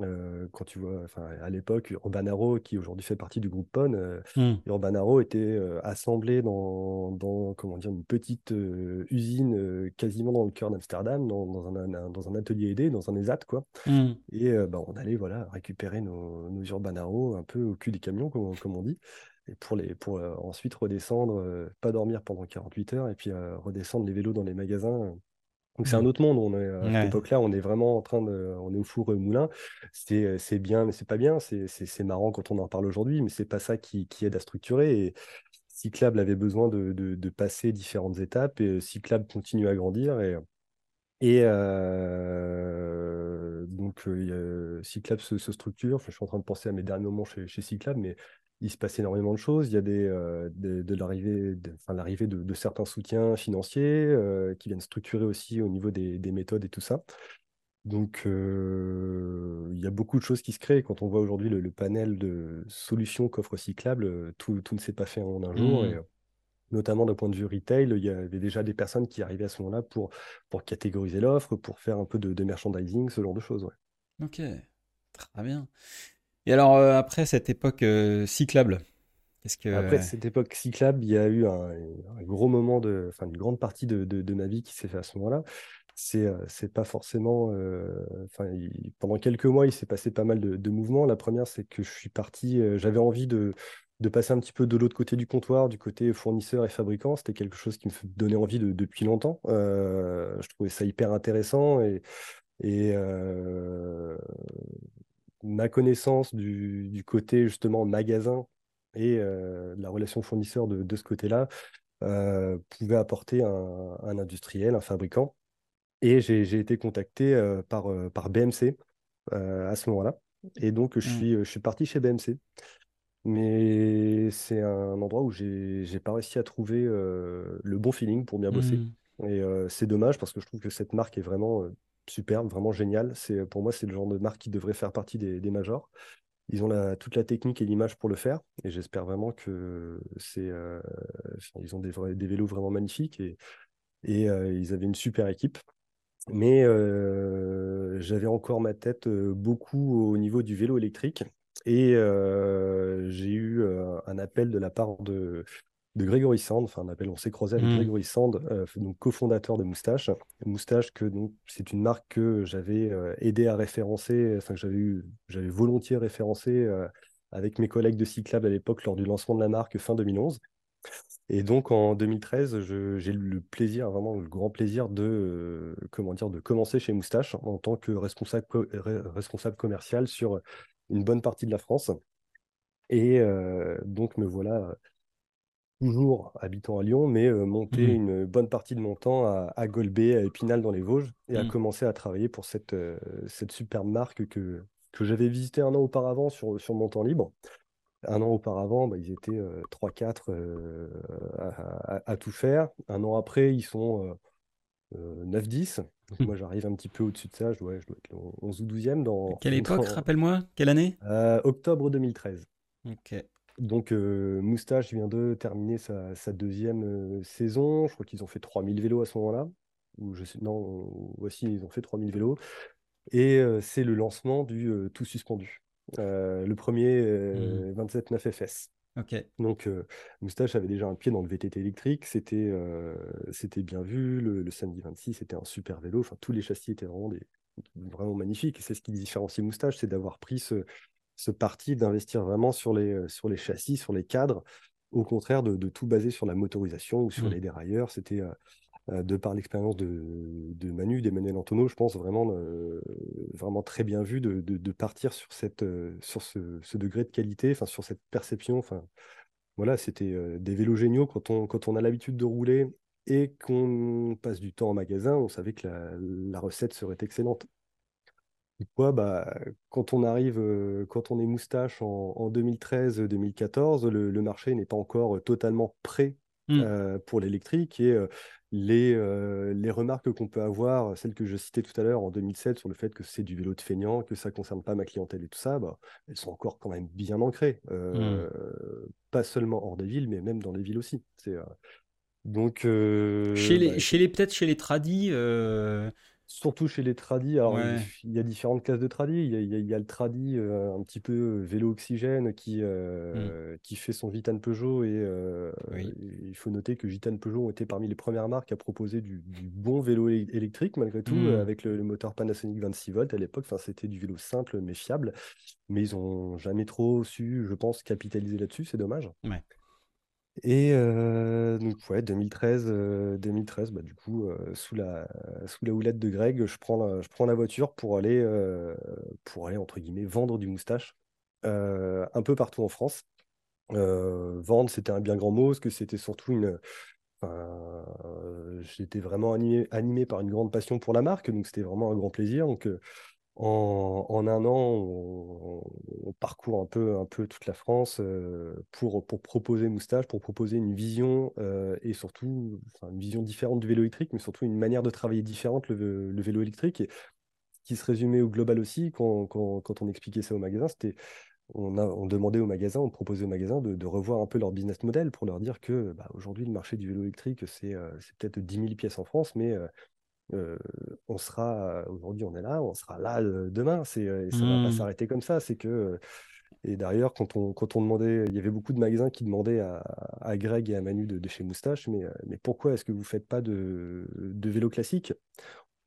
Euh, quand tu vois, enfin, à l'époque, Urbanaro, qui aujourd'hui fait partie du groupe PON, euh. Urbanaro était euh, assemblé dans, dans, comment dire, une petite usine quasiment dans le cœur d'Amsterdam, dans, dans, un, dans un atelier aidé, dans un ESAT, quoi. Hmm. Et bah, on allait voilà, récupérer nos, nos Urbanaro un peu au cul des camions, comme, comme on dit, et pour, les, pour ensuite redescendre, pas dormir pendant 48 heures, et puis redescendre les vélos dans les magasins donc c'est un mmh. autre monde. On est, à cette époque-là, on est vraiment en train de, on est au four et au moulin. C'est, c'est bien, mais c'est pas bien. C'est, c'est, marrant quand on en parle aujourd'hui, mais c'est pas ça qui, qui, aide à structurer. Et Cyclable avait besoin de, de, passer différentes étapes et Cyclable continue à grandir et et euh, donc euh, Cyclable se, structure. je suis en train de penser à mes derniers moments chez, chez Cyclable, mais il se passe énormément de choses. Il y a des, euh, de, l'arrivée de, enfin, l'arrivée de, certains soutiens financiers euh, qui viennent structurer aussi au niveau des, méthodes et tout ça. Donc, euh, il y a beaucoup de choses qui se créent. Quand on voit aujourd'hui le, panel de solutions qu'offre Cyclable, tout, tout, ne s'est pas fait en un jour. Et, mmh. notamment d'un point de vue retail, il y avait déjà des personnes qui arrivaient à ce moment-là pour, pour catégoriser l'offre, pour faire un peu de, merchandising, ce genre de choses. Ouais. Ok, très bien. Et alors, euh, après cette époque euh, cyclable, qu'est-ce que... Après cette époque cyclable, il y a eu un, gros moment, de, enfin une grande partie de, de, ma vie qui s'est fait à ce moment-là. C'est, euh, pas forcément. Enfin, pendant quelques mois, il s'est passé pas mal de, mouvements. La première, c'est que je suis parti. j'avais envie de, de passer un petit peu de l'autre côté du comptoir, du côté fournisseur et fabricant. C'était quelque chose qui me donnait envie depuis longtemps. je trouvais ça hyper intéressant et, et ma connaissance du, côté justement magasin et euh, la relation fournisseur de, ce côté-là euh, pouvait apporter un, industriel, un fabricant. Et j'ai été contacté euh, par, par BMC à ce moment-là. Et donc, je suis, je suis parti chez BMC. Mais c'est un endroit où j'ai pas réussi à trouver le bon feeling pour bien bosser. Mmh. Et c'est dommage parce que je trouve que cette marque est vraiment superbe, vraiment génial. C'est, pour moi, c'est le genre de marque qui devrait faire partie des, majors. Ils ont toute la technique et l'image pour le faire. Et j'espère vraiment que c'est. Euh, ils ont des, vélos vraiment magnifiques et, et euh, ils avaient une super équipe. Mais euh, j'avais encore ma tête beaucoup au niveau du vélo électrique. Et j'ai eu un appel de la part de, de Grégory Sand, enfin un appel, on s'est croisé avec mmh. Grégory Sand, euh, donc cofondateur de Moustache. Moustache, que donc c'est une marque que j'avais euh, aidé à référencer, enfin que j'avais eu, j'avais volontiers référencé euh, avec mes collègues de Cyclab à l'époque lors du lancement de la marque fin 2011. Et donc en 2013, j'ai eu le plaisir, vraiment le grand plaisir de, comment dire, de commencer chez Moustache en tant que responsable, responsable commercial sur une bonne partie de la France. Et donc me voilà toujours habitant à Lyon, mais monter mmh. une bonne partie de mon temps à, à Golbet, à Épinal dans les Vosges, et à mmh. commencer à travailler pour cette, cette superbe marque que, que j'avais visité un an auparavant sur, sur mon temps libre. Un an auparavant, bah, ils étaient 3-4 à, tout faire. Un an après, ils sont 9-10. Mmh. Moi, j'arrive un petit peu au-dessus de ça. Je dois, je dois être 11 ou 12e. Dans, Quelle époque, rappelle-moi? Quelle année? Octobre 2013. Ok. Donc, Moustache vient de terminer sa, deuxième saison. Je crois qu'ils ont fait 3000 vélos à ce moment-là. Ou je sais, non, voici, ils ont fait 3000 vélos. Et c'est le lancement du tout suspendu. le premier 27.9 FS. Donc, Moustache avait déjà un pied dans le VTT électrique. C'était c'était bien vu. Le, samedi 26, c'était un super vélo. Enfin, tous les châssis étaient vraiment, des, vraiment magnifiques. Et c'est ce qui différencie Moustache, c'est d'avoir pris ce, ce parti d'investir vraiment sur les, euh, sur les châssis, sur les cadres, au contraire de, tout baser sur la motorisation ou sur mmh. les dérailleurs. C'était euh, de par l'expérience de, de Manu, d'Emmanuel Antonio, je pense vraiment, vraiment très bien vu de, de, partir sur, cette, sur ce, ce, degré de qualité, enfin sur cette perception. Enfin, voilà, c'était des vélos géniaux quand on, quand on a l'habitude de rouler et qu'on passe du temps en magasin, on savait que la, la recette serait excellente. Quoi, bah, quand on arrive, euh, quand on est moustache en, 2013-2014, le, marché n'est pas encore totalement prêt mmh. euh, pour l'électrique et euh, les, les remarques qu'on peut avoir, celles que je citais tout à l'heure en 2007 sur le fait que c'est du vélo de feignant, que ça ne concerne pas ma clientèle et tout ça, bah, elles sont encore quand même bien ancrées. Mmh. Pas seulement hors des villes, mais même dans les villes aussi. C'est, donc, chez les, bah, chez les peut-être chez les tradis, Surtout chez les tradis, alors il y a différentes classes de tradis. Il y a, le tradi euh, un petit peu euh, vélo oxygène qui, euh, mmh. qui fait son Gitane Peugeot. Et il faut noter que Gitane Peugeot ont été parmi les premières marques à proposer du, bon vélo électrique, malgré tout, mmh. avec le, moteur Panasonic 26 volts à l'époque. Enfin, c'était du vélo simple mais fiable. Mais ils n'ont jamais trop su, je pense, capitaliser là-dessus. C'est dommage. Ouais. Et euh, donc, ouais, 2013, 2013 euh, bah, du coup, euh, sous la, sous la houlette de Greg, je prends la, je prends la voiture pour aller, pour aller, entre guillemets, vendre du moustache un peu partout en France. vendre, c'était un bien grand mot, parce que c'était surtout une. J'étais vraiment animé, animé par une grande passion pour la marque, donc c'était vraiment un grand plaisir. Donc, en, un an, on, parcourt un peu, toute la France euh, pour, proposer Moustache, pour proposer une vision euh, et surtout une vision différente du vélo électrique, mais surtout une manière de travailler différente le, vélo électrique. Qui se résumait au global aussi, quand, on expliquait ça au magasin, c'était on, demandait au magasin, on proposait au magasin de, revoir un peu leur business model pour leur dire que bah, aujourd'hui, le marché du vélo électrique, c'est euh, peut-être 10 000 pièces en France, mais on sera aujourd'hui on est là, on sera là demain. C'est ça va pas mmh. s'arrêter comme ça. C'est que et d'ailleurs quand on quand on demandait, il y avait beaucoup de magasins qui demandaient à, Greg et à Manu de, chez Moustache, mais mais pourquoi est-ce que vous faites pas de, de vélo classique?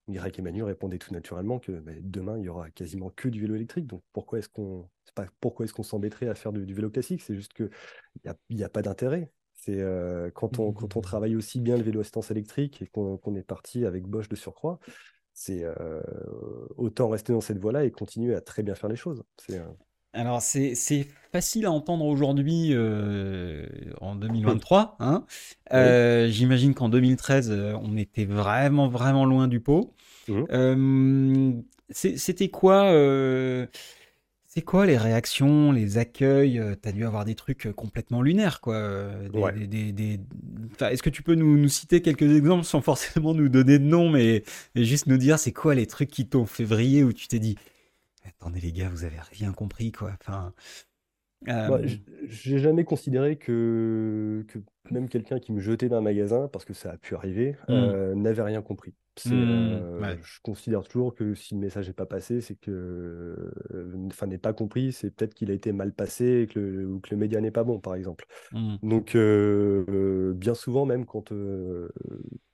Greg et Manu répondaient tout naturellement que bah, demain il y aura quasiment que du vélo électrique. Donc pourquoi est-ce qu'on pas pourquoi est-ce qu'on s'embêterait à faire du, vélo classique? C'est juste que il n'y a, a, pas d'intérêt. C'est euh, quand, on, quand on travaille aussi bien le vélo assistance électrique et qu'on est parti avec Bosch de surcroît, c'est euh, autant rester dans cette voie-là et continuer à très bien faire les choses. Euh, Alors c'est facile à entendre aujourd'hui en 2023. Hein J'imagine qu'en 2013, on était vraiment vraiment loin du pot. Mmh. C'était quoi c'est quoi les réactions, les accueils euh, T'as dû avoir des trucs euh, complètement lunaires, quoi. Euh, est-ce que tu peux nous, citer quelques exemples sans forcément nous donner de nom, mais, juste nous dire c'est quoi les trucs qui t'ont fait vriller où tu t'es dit attendez les gars, vous avez rien compris, quoi. Enfin. Bah, j'ai jamais considéré que, que même quelqu'un qui me jetait d'un magasin, parce que ça a pu arriver, mmh. n'avait rien compris. Mmh, euh, je considère toujours que si le message n'est pas passé, c'est que, euh, enfin, n'est pas compris, c'est peut-être qu'il a été mal passé que le, ou que le média n'est pas bon, par exemple. Mmh. Donc, euh, bien souvent, même quand,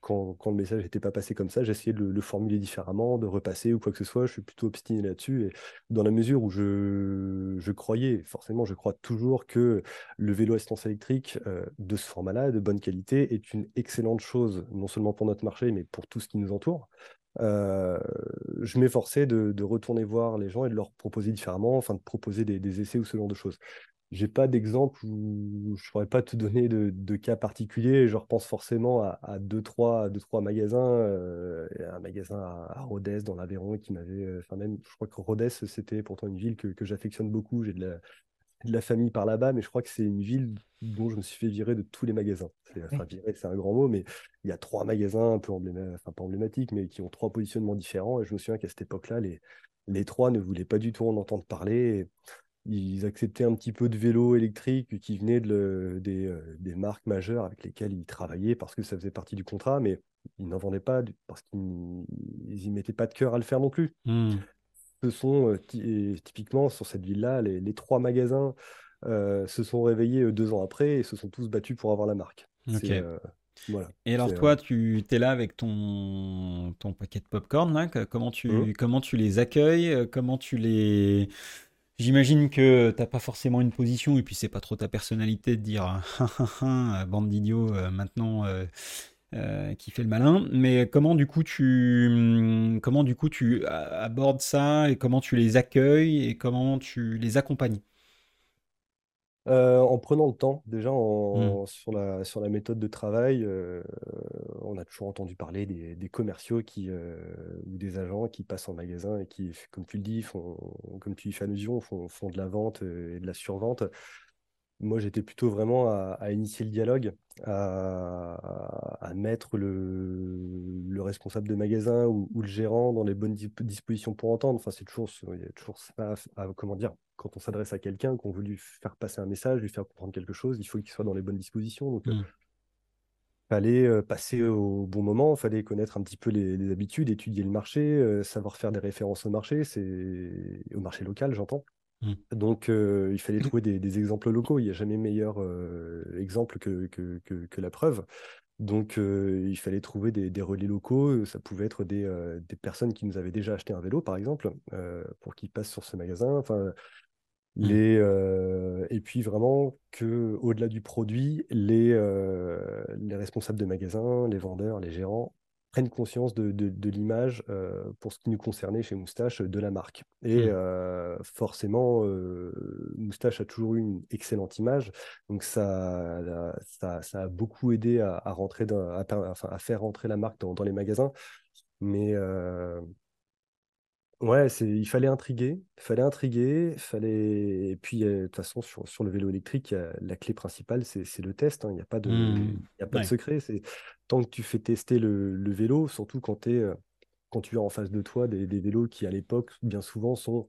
quand, le message n'était pas passé comme ça, j'essayais de le, formuler différemment, de repasser ou quoi que ce soit. Je suis plutôt obstiné là-dessus. Et dans la mesure où je, je croyais, forcément, je crois toujours que le vélo assistance électrique de ce format-là, de bonne qualité, est une excellente chose, non seulement pour notre marché, mais pour tout ce qui nous entoure. Euh, je m'efforçais de, retourner voir les gens et de leur proposer différemment, enfin de proposer des, essais ou ce genre de choses. J'ai pas d'exemple où je pourrais pas te donner de, cas particuliers. Je repense forcément à, deux, trois, deux, trois magasins. Euh, un magasin à, Rodez dans l'Aveyron qui m'avait. Euh, enfin, même, je crois que Rodez, c'était pourtant une ville que, que j'affectionne beaucoup. J'ai de la, de la famille par là-bas, mais je crois que c'est une ville dont je me suis fait virer de tous les magasins. C'est, enfin, virer, c'est un grand mot, mais il y a trois magasins un peu emblématiques, enfin pas emblématiques, mais qui ont trois positionnements différents. Et je me souviens qu'à cette époque-là, les, les trois ne voulaient pas du tout en entendre parler. ils acceptaient un petit peu de vélo électrique qui de des, euh, des, marques majeures avec lesquelles ils travaillaient parce que ça faisait partie du contrat, mais ils n'en vendaient pas parce qu'ils n'y mettaient pas de cœur à le faire non plus. Mmh ce sont euh, typiquement sur cette ville-là, les, trois magasins euh, se sont réveillés euh, deux ans après et se sont tous battus pour avoir la marque. voilà. Et alors toi, tu es là avec ton, ton paquet de popcorn, là, comment, tu, mmh. comment tu les accueilles Comment tu les... J'imagine que t'as pas forcément une position et puis c'est pas trop ta personnalité de dire bande d'idiots maintenant qui fait le malin. Mais comment du coup tu, hum, comment du coup tu abordes ça et comment tu les accueilles et comment tu les accompagnes? Euh, en prenant le temps, déjà en- sur la, sur la méthode de travail, euh, on a toujours entendu parler des, des commerciaux qui, euh, ou des agents qui passent en magasin et qui, comme tu le dis, font, comme tu y fais allusion, font, font de la vente euh, et de la survente. Moi, j'étais plutôt vraiment à, à initier le dialogue, à, à mettre le, le responsable de magasin ou, ou le gérant dans les bonnes disp- dispositions pour entendre. Enfin, c'est toujours, il y a toujours ça, à- comment dire, quand on s'adresse à quelqu'un, qu'on veut lui faire passer un message, lui faire comprendre quelque chose, il faut qu'il soit dans les bonnes dispositions. Donc, il hmm, fallait euh, passer au bon moment, fallait connaître un petit peu les, les habitudes, étudier le marché, euh, savoir faire des références au marché, c'est au marché local, j'entends. Hmm, Donc, euh, il fallait trouver des, des exemples locaux. Il n'y a jamais meilleur euh, exemple que, que, que- que la preuve. Donc, euh, il fallait trouver des, des relais locaux. Ça pouvait être des, des personnes qui nous avaient déjà acheté un vélo, par exemple, pour qu'ils passent sur ce magasin. Enfin, hmm, les, euh, et puis vraiment que au-delà du produit, les, euh, les responsables de magasins, les vendeurs, les gérants prennent conscience de, de- de l'image euh, pour ce qui nous concernait chez Moustache de la marque. Et hmm, euh, forcément, euh, Moustache a toujours eu une excellente image, donc ça, ça, ça a beaucoup aidé à, à rentrer dans- à, per- enfin, à faire rentrer la marque dans, dans les magasins. Mais euh, Ouais, c'est, il fallait intriguer, il fallait intriguer, fallait... Et puis, euh, de toute façon, sur, sur le vélo électrique, il y a- la clé principale, c'est c'est le test. hein. Il n'y a pas de, il y a pas de Ouais. secret. C'est tant que tu fais tester le, le vélo, surtout quand, tu as en face de toi des, des vélos qui, à l'époque, bien souvent, sont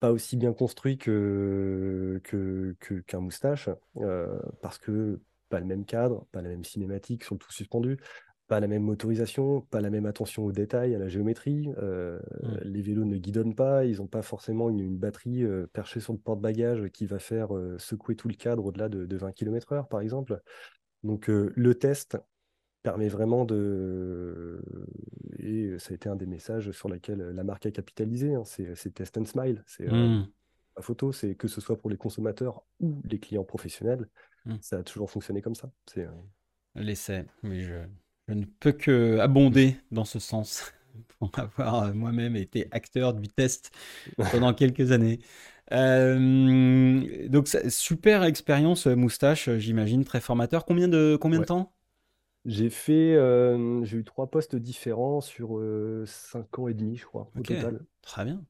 pas aussi bien construit que, que, que- qu'un moustache, euh, parce que pas le même cadre, pas la même cinématique sur le tout suspendu, pas la même motorisation, pas la même attention aux détails, à la géométrie. euh, hmm, les vélos ne guidonnent pas, ils n'ont pas forcément une, une batterie euh, perchée sur le porte-bagages qui va faire euh, secouer tout le cadre au-delà de, de 20 km/h, par exemple. Donc euh, le test permet vraiment de... Et ça a été un des messages sur lesquels la marque a capitalisé, hein, c'est test and smile. C'est hmm, la photo, c'est que ce soit pour les consommateurs ou les clients professionnels, hmm. ça a toujours fonctionné comme ça. L'essai, oui, je, je ne peux que abonder dans ce sens pour avoir euh, moi-même été acteur du test pendant quelques années. Euh, donc, super expérience euh, moustache, j'imagine, très formateur. Combien de, combien de temps? J'ai fait, euh, j'ai eu trois postes différents sur euh, cinq ans et demi, je crois, au total. très bien,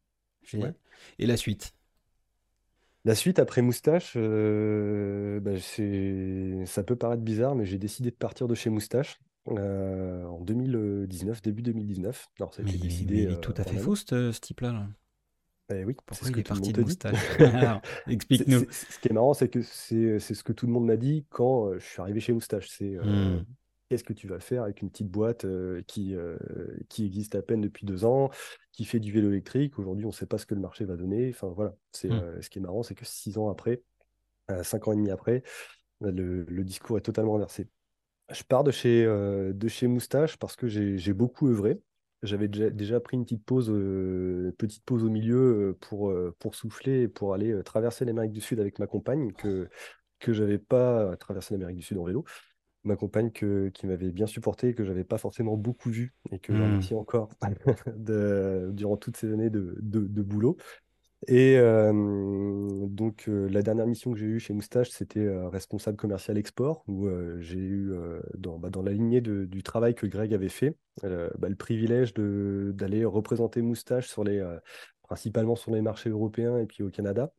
Ouais. Et la suite? La suite, après Moustache, euh, bah, ça peut paraître bizarre, mais j'ai décidé de partir de chez Moustache euh, en 2019, début 2019. Alors, ça a été mais décidé il est euh, tout à en fait fou, ce, ce type-là. là. Eh oui, c'est Pourquoi ce il que est parti de moustache? Explique-nous. ce qui est marrant, c'est que c'est ce que tout le monde m'a dit quand euh, je suis arrivé chez Moustache. C'est euh, Hmm, qu'est-ce que tu vas faire avec une petite boîte euh, qui, euh, qui existe à peine depuis deux ans, qui fait du vélo électrique? Aujourd'hui, on ne sait pas ce que le marché va donner. Enfin voilà, c'est hmm, euh, ce qui est marrant, c'est que six ans après, euh, cinq ans et demi après, le, le discours est totalement inversé. Je pars de chez, euh, de chez Moustache parce que j'ai beaucoup œuvré. J'avais déjà, déjà pris une petite pause, euh, petite pause au milieu euh, pour, pour souffler et pour aller traverser l'Amérique du Sud avec ma compagne, que, que j'avais pas traversé l'Amérique du Sud en vélo. Ma compagne que, qui m'avait bien supporté, que j'avais pas forcément beaucoup vu et que remercie encore de, durant toutes ces années de, de, de boulot. Et donc, la dernière mission que j'ai eue chez Moustache, c'était responsable commercial export, où j'ai eu, dans, bah, dans la lignée du travail que Greg avait fait, bah, le privilège d'aller représenter Moustache sur les, principalement sur les marchés européens et puis au Canada.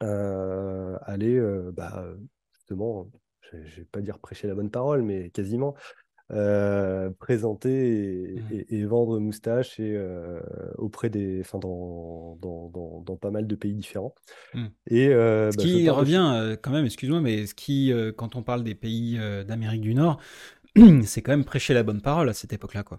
Aller, bah, justement, je ne vais pas dire prêcher la bonne parole, mais quasiment, euh, présenter et, hmm, et- et vendre Moustache et, euh, auprès des, enfin, dans, dans, dans, dans pas mal de pays différents. hmm. Et euh, Ce bah, qui revient quand même, excuse-moi, mais ce qui, quand on parle des pays d'Amérique du Nord, c'est quand même prêcher la bonne parole à cette époque-là, quoi.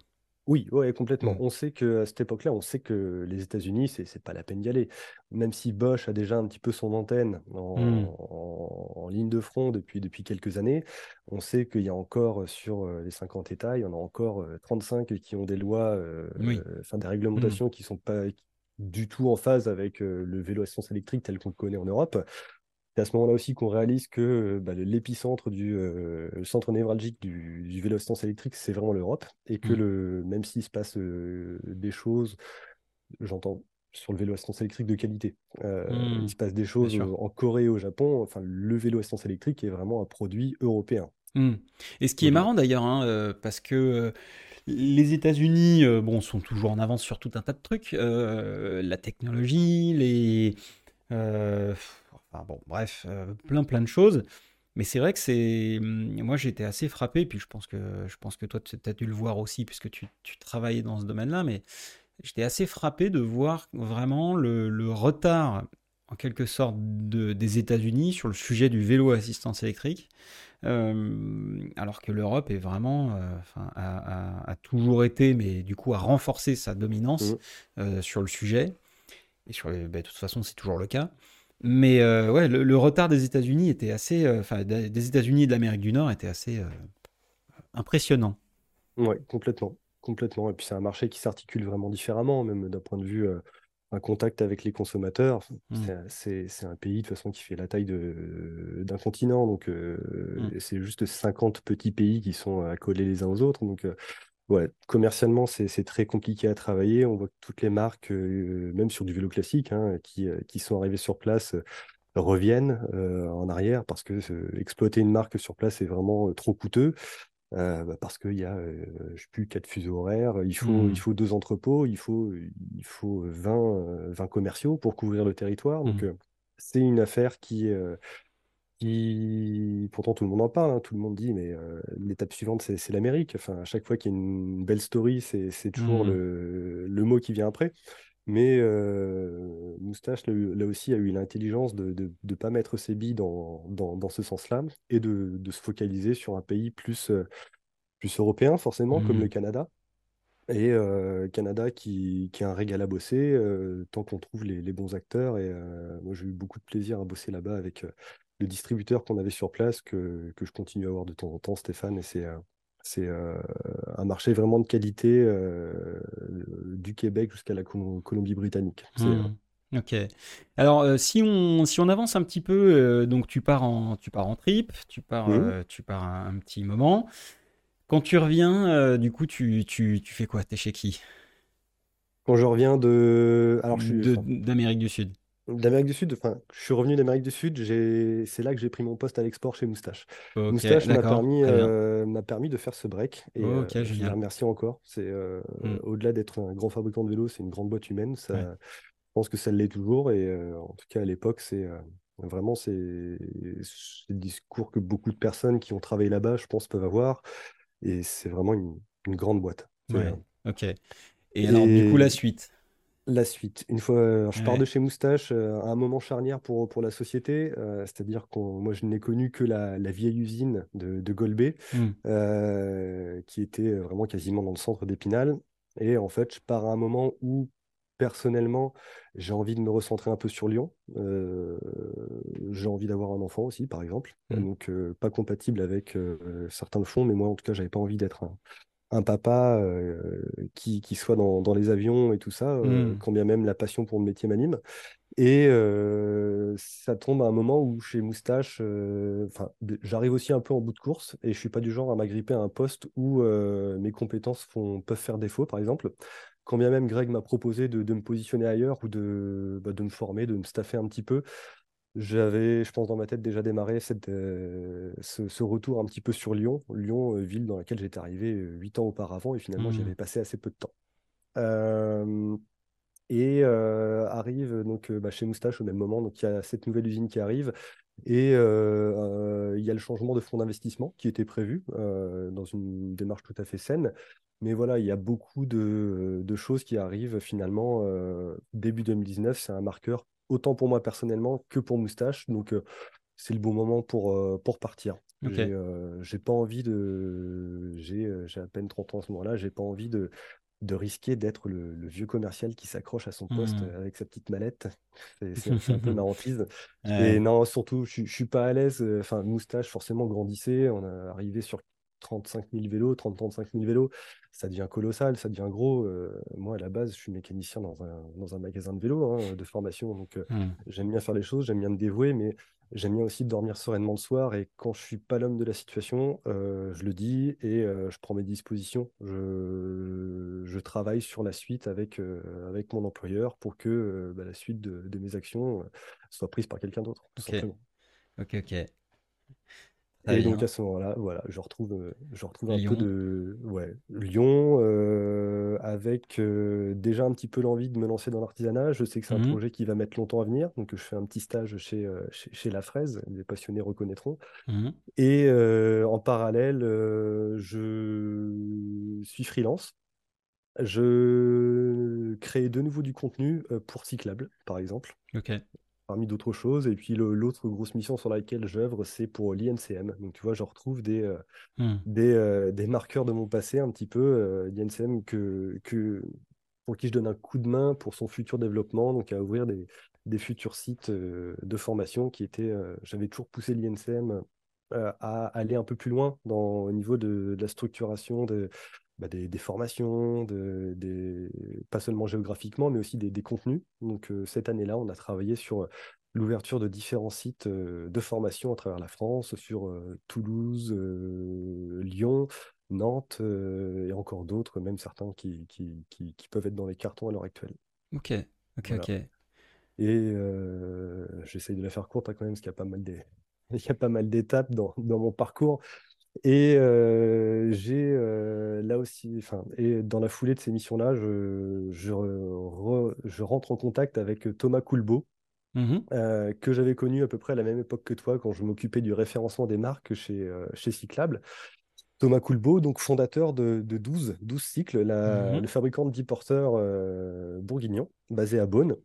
Oui, ouais, complètement. Hmm, On sait que à cette époque-là, on sait que les États-Unis, c'est c'est pas la peine d'y aller. Même si Bosch a déjà un petit peu son antenne hmm, en, en- en ligne de front depuis, depuis quelques années, on sait qu'il y a encore sur les 50 États, il y en a encore euh, 35 qui ont des lois, euh, oui. enfin des Hmm, réglementations qui sont pas du tout en phase avec le vélo à essence électrique tel qu'on le connaît en Europe. C'est à ce moment-là aussi qu'on réalise que bah, l'épicentre du le centre névralgique du, du vélo assistance électrique, c'est vraiment l'Europe. Et que Mm. le, même s'il se passe des choses, j'entends sur le vélo assistance électrique de qualité. Euh, il se passe des choses en Corée, au Japon. Enfin, le vélo assistance électrique est vraiment un produit européen. Mm. Et ce qui est marrant d'ailleurs, hein, euh, parce que euh, les États-Unis, euh, bon, sont toujours en avance sur tout un tas de trucs, euh, la technologie, les, euh, enfin bon, bref, euh, plein plein de choses. Mais c'est vrai que c'est, hum, moi j'étais assez frappé, puis je pense que je pense que toi tu as dû le voir aussi puisque tu, tu travaillais dans ce domaine-là, mais j'étais assez frappé de voir vraiment le, le retard en quelque sorte de- des États-Unis sur le sujet du vélo à assistance électrique. Euh, alors que l'Europe est vraiment, euh, enfin, a, a- a toujours été, mais du coup a renforcé sa dominance Mm. euh, sur le sujet. Et sur les- ben, de toute façon, c'est toujours le cas. Mais euh, ouais, le, le retard des États-Unis était assez, euh, enfin, des des États-Unis et de l'Amérique du Nord était assez euh, impressionnant. Ouais, complètement. Complètement. Et puis c'est un marché qui s'articule vraiment différemment, même d'un point de vue un contact avec les consommateurs. Mm. C'est un pays de toute façon qui fait la taille d'un continent. Donc Mm. c'est juste 50 petits pays qui sont accolés les uns aux autres. Donc ouais, commercialement, c'est très compliqué à travailler. On voit que toutes les marques, euh, même sur du vélo classique, hein, qui, euh, qui sont arrivées sur place, euh, reviennent en arrière parce que exploiter une marque sur place est vraiment trop coûteux. Euh, bah, parce qu'il y a, euh, je sais plus, quatre fuseaux horaires, il faut, il Mm. faut deux entrepôts, il faut, il faut 20, euh, 20 commerciaux pour couvrir le territoire. Donc, Mm. euh, c'est une affaire qui, qui, pourtant tout le monde en parle, hein, tout le monde dit, mais euh, l'étape suivante, c'est l'Amérique. Enfin, à chaque fois qu'il y a une belle story, c'est toujours Mm. le, le mot qui vient après. Mais euh, Moustache, là, là aussi, a eu l'intelligence de ne pas mettre ses billes dans, dans, dans ce sens-là et de, de se focaliser sur un pays plus, euh, plus européen, forcément, comme le Mm. Canada. Et euh, Canada qui, qui est un régal à bosser, euh, tant qu'on trouve les, les bons acteurs. Et euh, moi, j'ai eu beaucoup de plaisir à bosser là-bas avec euh, le distributeur qu'on avait sur place, que, que je continue à avoir de temps en temps, Stéphane. Et c'est euh, c'est euh, un marché vraiment de qualité euh, du Québec jusqu'à la Col- Colombie-Britannique. Hmm, Ok. Alors, euh, si on, si on avance un petit peu, donc tu pars en, tu pars en trip, tu pars, tu pars un, un petit moment. Quand tu reviens, du coup, tu, tu, tu fais quoi? T'es chez qui? Quand je reviens de... Alors, d'Amérique du Sud. D'Amérique du Sud, enfin, je suis revenu d'Amérique du Sud, c'est là que j'ai pris mon poste à l'export chez Moustache. Moustache m'a permis, euh, m'a permis de faire ce break et euh, je génial. remercie encore. C'est euh, Hmm, au-delà d'être un grand fabricant de vélos, c'est une grande boîte humaine. Ça, ouais. je pense que ça l'est toujours et en tout cas à l'époque, c'est vraiment c'est le discours que beaucoup de personnes qui ont travaillé là-bas, je pense, peuvent avoir et c'est vraiment une, une grande boîte. Ouais, ok. Et alors, du coup, la suite? La suite, une fois, alors, je pars de chez Moustache euh, à un moment charnière pour, pour la société, euh, c'est-à-dire que moi je n'ai connu que la, la vieille usine de, de Golbet, euh, qui était vraiment quasiment dans le centre d'Épinal. Et en fait, je pars à un moment où personnellement j'ai envie de me recentrer un peu sur Lyon. Euh, j'ai envie d'avoir un enfant aussi, par exemple. hmm, Donc euh, pas compatible avec euh, certains le font, mais moi en tout cas, j'avais pas envie d'être un un papa euh, qui, qui soit dans, dans les avions et tout ça, hmm, quand bien même la passion pour le métier m'anime. Et euh, ça tombe à un moment où chez Moustache, euh, j'arrive aussi un peu en bout de course et je suis pas du genre à m'agripper à un poste où euh, mes compétences font, peuvent faire défaut, par exemple. Quand bien même Greg m'a proposé de, de me positionner ailleurs ou de, bah, de me former, de me staffer un petit peu, j'avais, je pense, dans ma tête déjà démarré cette, euh, ce, ce retour un petit peu sur Lyon. Lyon, euh, ville dans laquelle j'étais arrivé euh, huit ans auparavant et finalement j'y hmm, avais passé assez peu de temps. Euh, et arrive donc bah, chez Moustache au même moment. Donc il y a cette nouvelle usine qui arrive et il y a le changement de fonds d'investissement qui était prévu dans une démarche tout à fait saine. Mais voilà, il y a beaucoup de, de choses qui arrivent finalement début 2019. C'est un marqueur autant pour moi personnellement que pour Moustache. Donc euh, c'est le bon moment pour, euh, pour partir. J'ai euh, j'ai pas envie de. J'ai à peine 30 ans à ce moment-là. J'ai pas envie de de risquer d'être le, le vieux commercial qui s'accroche à son poste euh, avec sa petite mallette. C'est un peu ma hantise. Et non, surtout, je, je suis pas à l'aise. Enfin, Moustache, forcément, grandissait. On est arrivé sur 35 000 vélos, 30-35 000 vélos. Ça devient colossal, ça devient gros. Euh, moi, à la base, je suis mécanicien dans un, dans un magasin de vélos hein, de formation. Donc, euh, Hmm. j'aime bien faire les choses, j'aime bien me dévouer, mais J'aime bien aussi dormir sereinement le soir et quand je suis pas l'homme de la situation, euh, je le dis et je prends mes dispositions. Je, je travaille sur la suite avec, avec mon employeur pour que bah, la suite de, de mes actions soit prise par quelqu'un d'autre, tout Ok, simplement. ok, ok. Et donc à ce moment-là, voilà, je retrouve, euh, je retrouve un peu de ouais, Lyon euh, avec euh, déjà un petit peu l'envie de me lancer dans l'artisanat. Je sais que c'est un Mhm, projet qui va mettre longtemps à venir, donc je fais un petit stage chez, chez, chez La Fraise, les passionnés reconnaîtront. mhm. Et euh, en parallèle, je suis freelance. Je crée de nouveau du contenu pour Cyclable, par exemple Ok. Parmi d'autres choses. Et puis l'autre grosse mission sur laquelle j'œuvre, c'est pour l'INCM. Donc tu vois, je retrouve des, euh, Mhm. des, euh, des marqueurs de mon passé un petit peu. euh, l'INCM que, que, pour qui je donne un coup de main pour son futur développement, donc à ouvrir des, des futurs sites euh, de formation qui étaient... j'avais toujours poussé l'INCM à aller un peu plus loin dans, au niveau de, de la structuration de, bah, des, des formations, de, des, pas seulement géographiquement, mais aussi des, des contenus. Donc euh, cette année-là, on a travaillé sur l'ouverture de différents sites euh, de formation à travers la France, sur euh, Toulouse, euh, Lyon, Nantes euh, et encore d'autres, même certains qui, qui, qui- qui peuvent être dans les cartons à l'heure actuelle. Ok, ok, Voilà. ok. Et euh, j'essaye de la faire courte hein, quand même, parce qu'il y a pas mal des- il y a pas mal d'étapes dans, dans mon parcours. Et euh, j'ai euh, là aussi, enfin, et dans la foulée de ces missions-là, je, je, re- je rentre en contact avec Thomas Coulbeau, euh, que j'avais connu à peu près à la même époque que toi, quand je m'occupais du référencement des marques chez, chez Cyclable. Thomas Coulbeau, donc fondateur de, de 12, 12 Cycles, la- mhm, le fabricant de 10 porteurs bourguignon, basé à Beaune.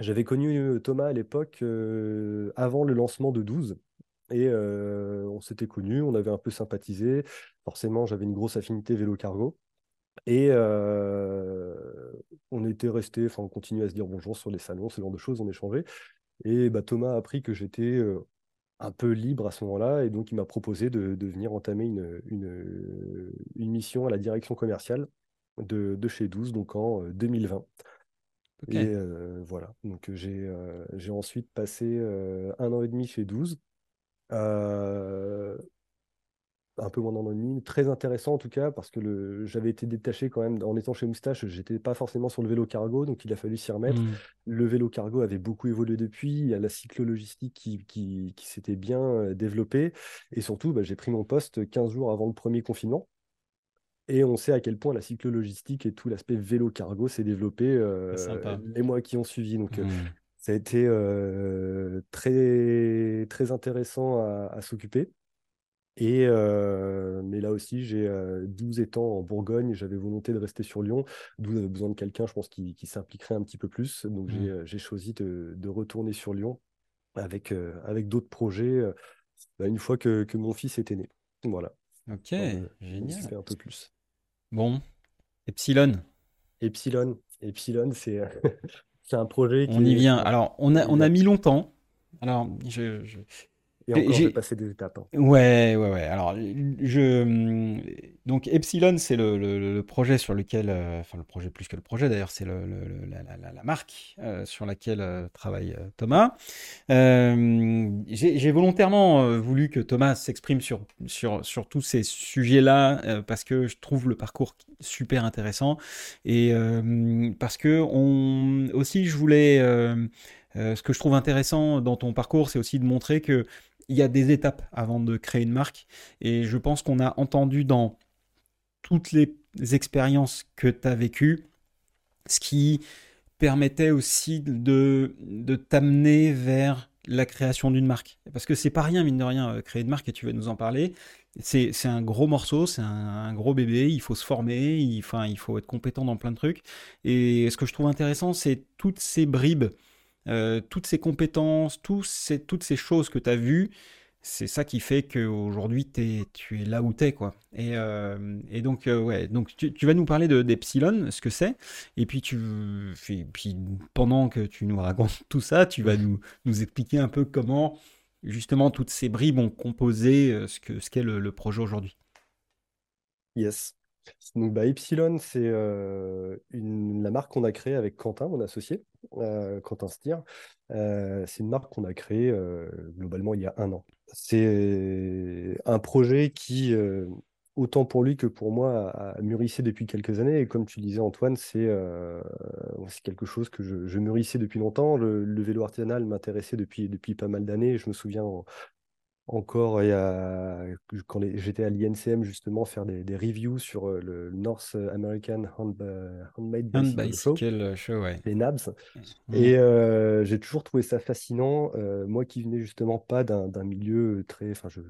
J'avais connu Thomas à l'époque, avant le lancement de 12. Et euh, on s'était connus, on avait un peu sympathisé. Forcément, j'avais une grosse affinité vélo-cargo. Et euh, on était resté, enfin, on continuait à se dire bonjour sur les salons, ce genre de choses, on échangeait. Et bah, Thomas a appris que j'étais euh, un peu libre à ce moment-là, et donc il m'a proposé de, de venir entamer une, une, une mission à la direction commerciale de, de chez 12, donc en euh, 2020. Ok. Et euh, voilà, donc j'ai ensuite passé un an et demi chez 12. Euh, un peu moins demi, mais très intéressant en tout cas, parce que le, j'avais été détaché quand même en étant chez Moustache, j'étais pas forcément sur le vélo cargo, donc il a fallu s'y remettre. Mhm, Le vélo cargo avait beaucoup évolué depuis, il y a la cyclologistique qui, qui, qui s'était bien euh, développée, et surtout, bah, j'ai pris mon poste 15 jours avant le premier confinement. Et on sait à quel point la cyclologistique et tout l'aspect vélo cargo s'est développé Très euh, les mois qui ont suivi. Donc, Mhm, ça a été euh, très, très intéressant à, à s'occuper. Et, euh, mais là aussi, j'ai euh, 12 étangs en Bourgogne, j'avais volonté de rester sur Lyon, d'où j'avais besoin de quelqu'un, je pense, qui, qui s'impliquerait un petit peu plus. Donc j'ai j'ai choisi de, de retourner sur Lyon avec, euh, avec d'autres projets, bah, une fois que, que mon fils était né. Voilà, Ok, de génial. m'occuper un peu plus. Bon, Epsilon, Epsilon, Epsilon, c'est c'est un projet qui on y est... vient. Alors, on a, on a mis longtemps. Alors, je, je- Et encore, j'ai- passer des étapes. hein. Ouais, ouais, ouais. Alors, je, donc Epsilon, c'est le, le- le projet sur lequel, euh, enfin le projet plus que le projet d'ailleurs, c'est le, la, la- la- marque euh, sur laquelle euh, travaille euh, Thomas. J'ai volontairement voulu que Thomas s'exprime sur, sur, sur tous ces sujets-là parce que je trouve le parcours super intéressant et parce que on, aussi je voulais, euh, ce que je trouve intéressant dans ton parcours, c'est aussi de montrer que il y a des étapes avant de créer une marque et je pense qu'on a entendu dans toutes les expériences que tu as vécues ce qui permettait aussi de, de t'amener vers la création d'une marque. Parce que c'est pas rien, mine de rien, euh, créer une marque, et tu vas nous en parler. C'est, un gros morceau, c'est un, un gros bébé, il faut se former, il, enfin, il faut être compétent dans plein de trucs. Et ce que je trouve intéressant, c'est toutes ces bribes, euh, toutes ces compétences, ces, toutes ces choses que tu as vues, c'est ça qui fait qu'aujourd'hui tu es là où t'es quoi. Et, euh, donc euh, ouais, donc tu, tu vas nous parler de d'Epsilon, ce que c'est, et puis tu, puis pendant que tu nous racontes tout ça, tu vas nous, expliquer un peu comment justement toutes ces bribes ont composé ce ce qu'est le projet aujourd'hui. Yes. Donc, bah, Epsilon, c'est euh, la marque qu'on a créée avec Quentin, mon associé, euh, Quentin Stier. Euh, c'est une marque qu'on a créée globalement il y a un an. C'est un projet qui, autant pour lui que pour moi, a, mûrissé depuis quelques années. Et comme tu disais, Antoine, c'est quelque chose que je, je mûrissais depuis longtemps. Le, vélo artisanal m'intéressait depuis, depuis pas mal d'années. Je me souviens en- encore, il y a, quand j'étais à l'INCM, justement, faire des, des reviews sur euh, le North American Hand- Handmade Bicycle Show, show, ouais. les NABS. Mm. Et euh, j'ai toujours trouvé ça fascinant. euh, moi qui venais justement pas d'un milieu très. Enfin, je ne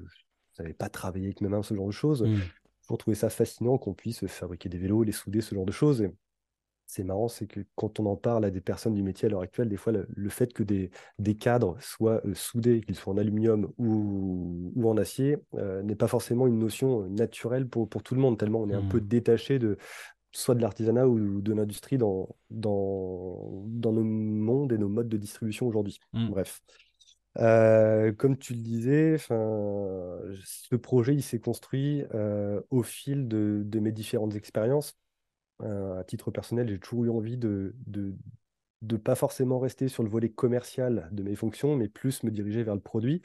savais pas travailler avec mes mains, ce genre de choses. Mm. J'ai toujours trouvé ça fascinant qu'on puisse fabriquer des vélos, les souder, ce genre de choses. Et c'est marrant, c'est que quand on en parle à des personnes du métier à l'heure actuelle, des fois, le, le fait que des, des cadres soient euh, soudés, qu'ils soient en aluminium ou, ou en acier, euh, n'est pas forcément une notion euh, naturelle pour, pour tout le monde, tellement on est un peu Mm. détaché de soit de l'artisanat ou de l'industrie dans, dans, dans nos mondes et nos modes de distribution aujourd'hui. Mm. Bref. Euh, comme tu le disais, ce projet il s'est construit au fil de, de mes différentes expériences. Euh, à titre personnel, j'ai toujours eu envie de, de, de pas forcément rester sur le volet commercial de mes fonctions, mais plus me diriger vers le produit.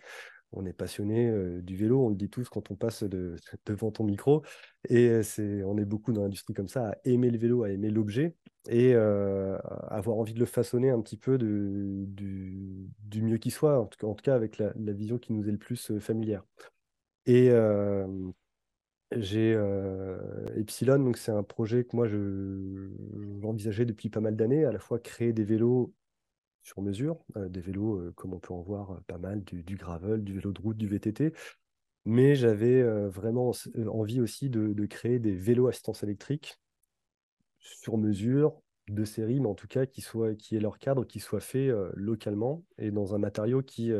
On est passionné euh, du vélo, on le dit tous quand on passe de- devant ton micro. Et euh, c'est, on est beaucoup dans l'industrie comme ça, à aimer le vélo, à aimer l'objet et avoir envie de le façonner un petit peu de, du, du mieux qui soit, en tout cas, avec la, vision qui nous est le plus familière. Et j'ai euh, Epsilon, donc c'est un projet que moi je, j'envisageais depuis pas mal d'années, à la fois créer des vélos sur mesure, euh, des vélos euh, comme on peut en voir pas mal, du, gravel, du vélo de route, du VTT, mais j'avais vraiment envie aussi de, de créer des vélos assistance électrique sur mesure, de série, mais en tout cas qui soit, qui aient leur cadre, qui soit fait localement et dans un matériau qui,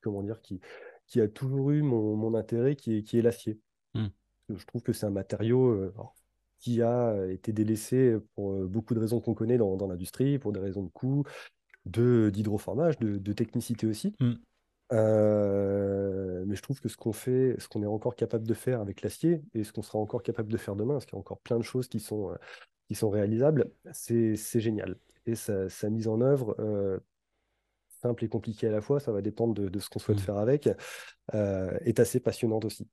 comment dire, qui, qui a toujours eu mon, mon intérêt, qui est, qui est l'acier. Mm. Je trouve que c'est un matériau euh, qui a été délaissé pour euh, beaucoup de raisons qu'on connaît dans, dans l'industrie, pour des raisons de coût, de, d'hydroformage, de, de technicité aussi. Mm. Euh, mais je trouve que ce qu'on fait, ce qu'on est encore capable de faire avec l'acier et ce qu'on sera encore capable de faire demain, parce qu'il y a encore plein de choses qui sont, euh, qui sont réalisables, c'est, c'est génial. Et sa, sa mise en œuvre, euh, simple et compliquée à la fois, ça va dépendre de, de ce qu'on souhaite Mm. faire avec, euh, est assez passionnante aussi.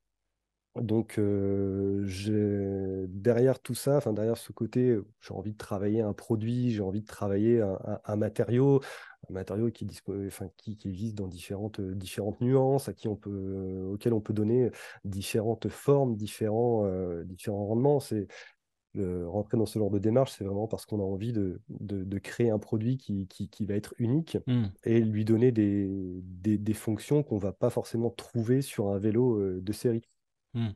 Donc, euh, derrière tout ça, enfin, derrière ce côté, j'ai envie de travailler un produit, j'ai envie de travailler un, un- un matériau, un matériau qui, enfin, qui, qui existe dans différentes, différentes nuances, à qui on peut, auquel on peut donner différentes formes, différents, euh, différents rendements. C'est, euh, rentrer dans ce genre de démarche, c'est vraiment parce qu'on a envie de, de, de créer un produit qui, qui, qui va être unique Mm. et lui donner des, des, des fonctions qu'on va pas forcément trouver sur un vélo euh, de série. Mm.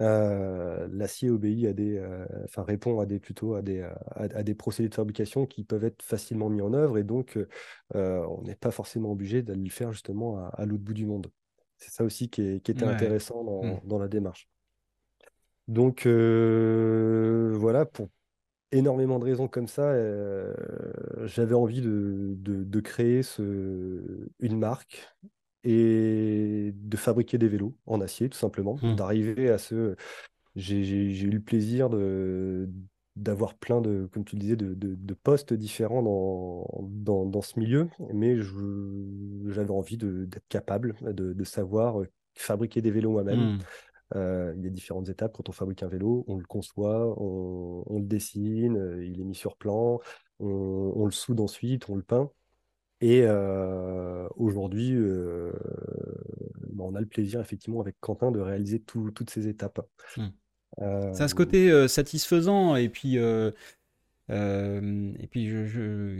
Euh, l'acier obéit à des, euh, enfin répond à des plutôt à des, à, à des procédés de fabrication qui peuvent être facilement mis en œuvre et donc on n'est pas forcément obligé d'aller le faire justement à, à l'autre bout du monde. C'est ça aussi qui, est- qui était Ouais. intéressant dans, dans la démarche. Donc euh, voilà, pour énormément de raisons comme ça, euh, j'avais envie de, de, de créer ce, une marque et de fabriquer des vélos en acier, tout simplement, Mm. d'arriver à ce... J'ai eu le plaisir de, d'avoir plein de, comme tu le disais, de, de, de postes différents dans, dans, dans ce milieu, mais j'avais envie d'être capable de, de savoir fabriquer des vélos moi-même. Mm. Euh, il y a différentes étapes quand on fabrique un vélo. On le conçoit, on, on le dessine, euh, il est mis sur plan, on, on le soude ensuite, on le peint. Et euh, aujourd'hui, euh, bah, on a le plaisir effectivement avec Quentin de réaliser tout- toutes ces étapes. Mm. Euh, Ça a ce côté satisfaisant et puis euh, et puis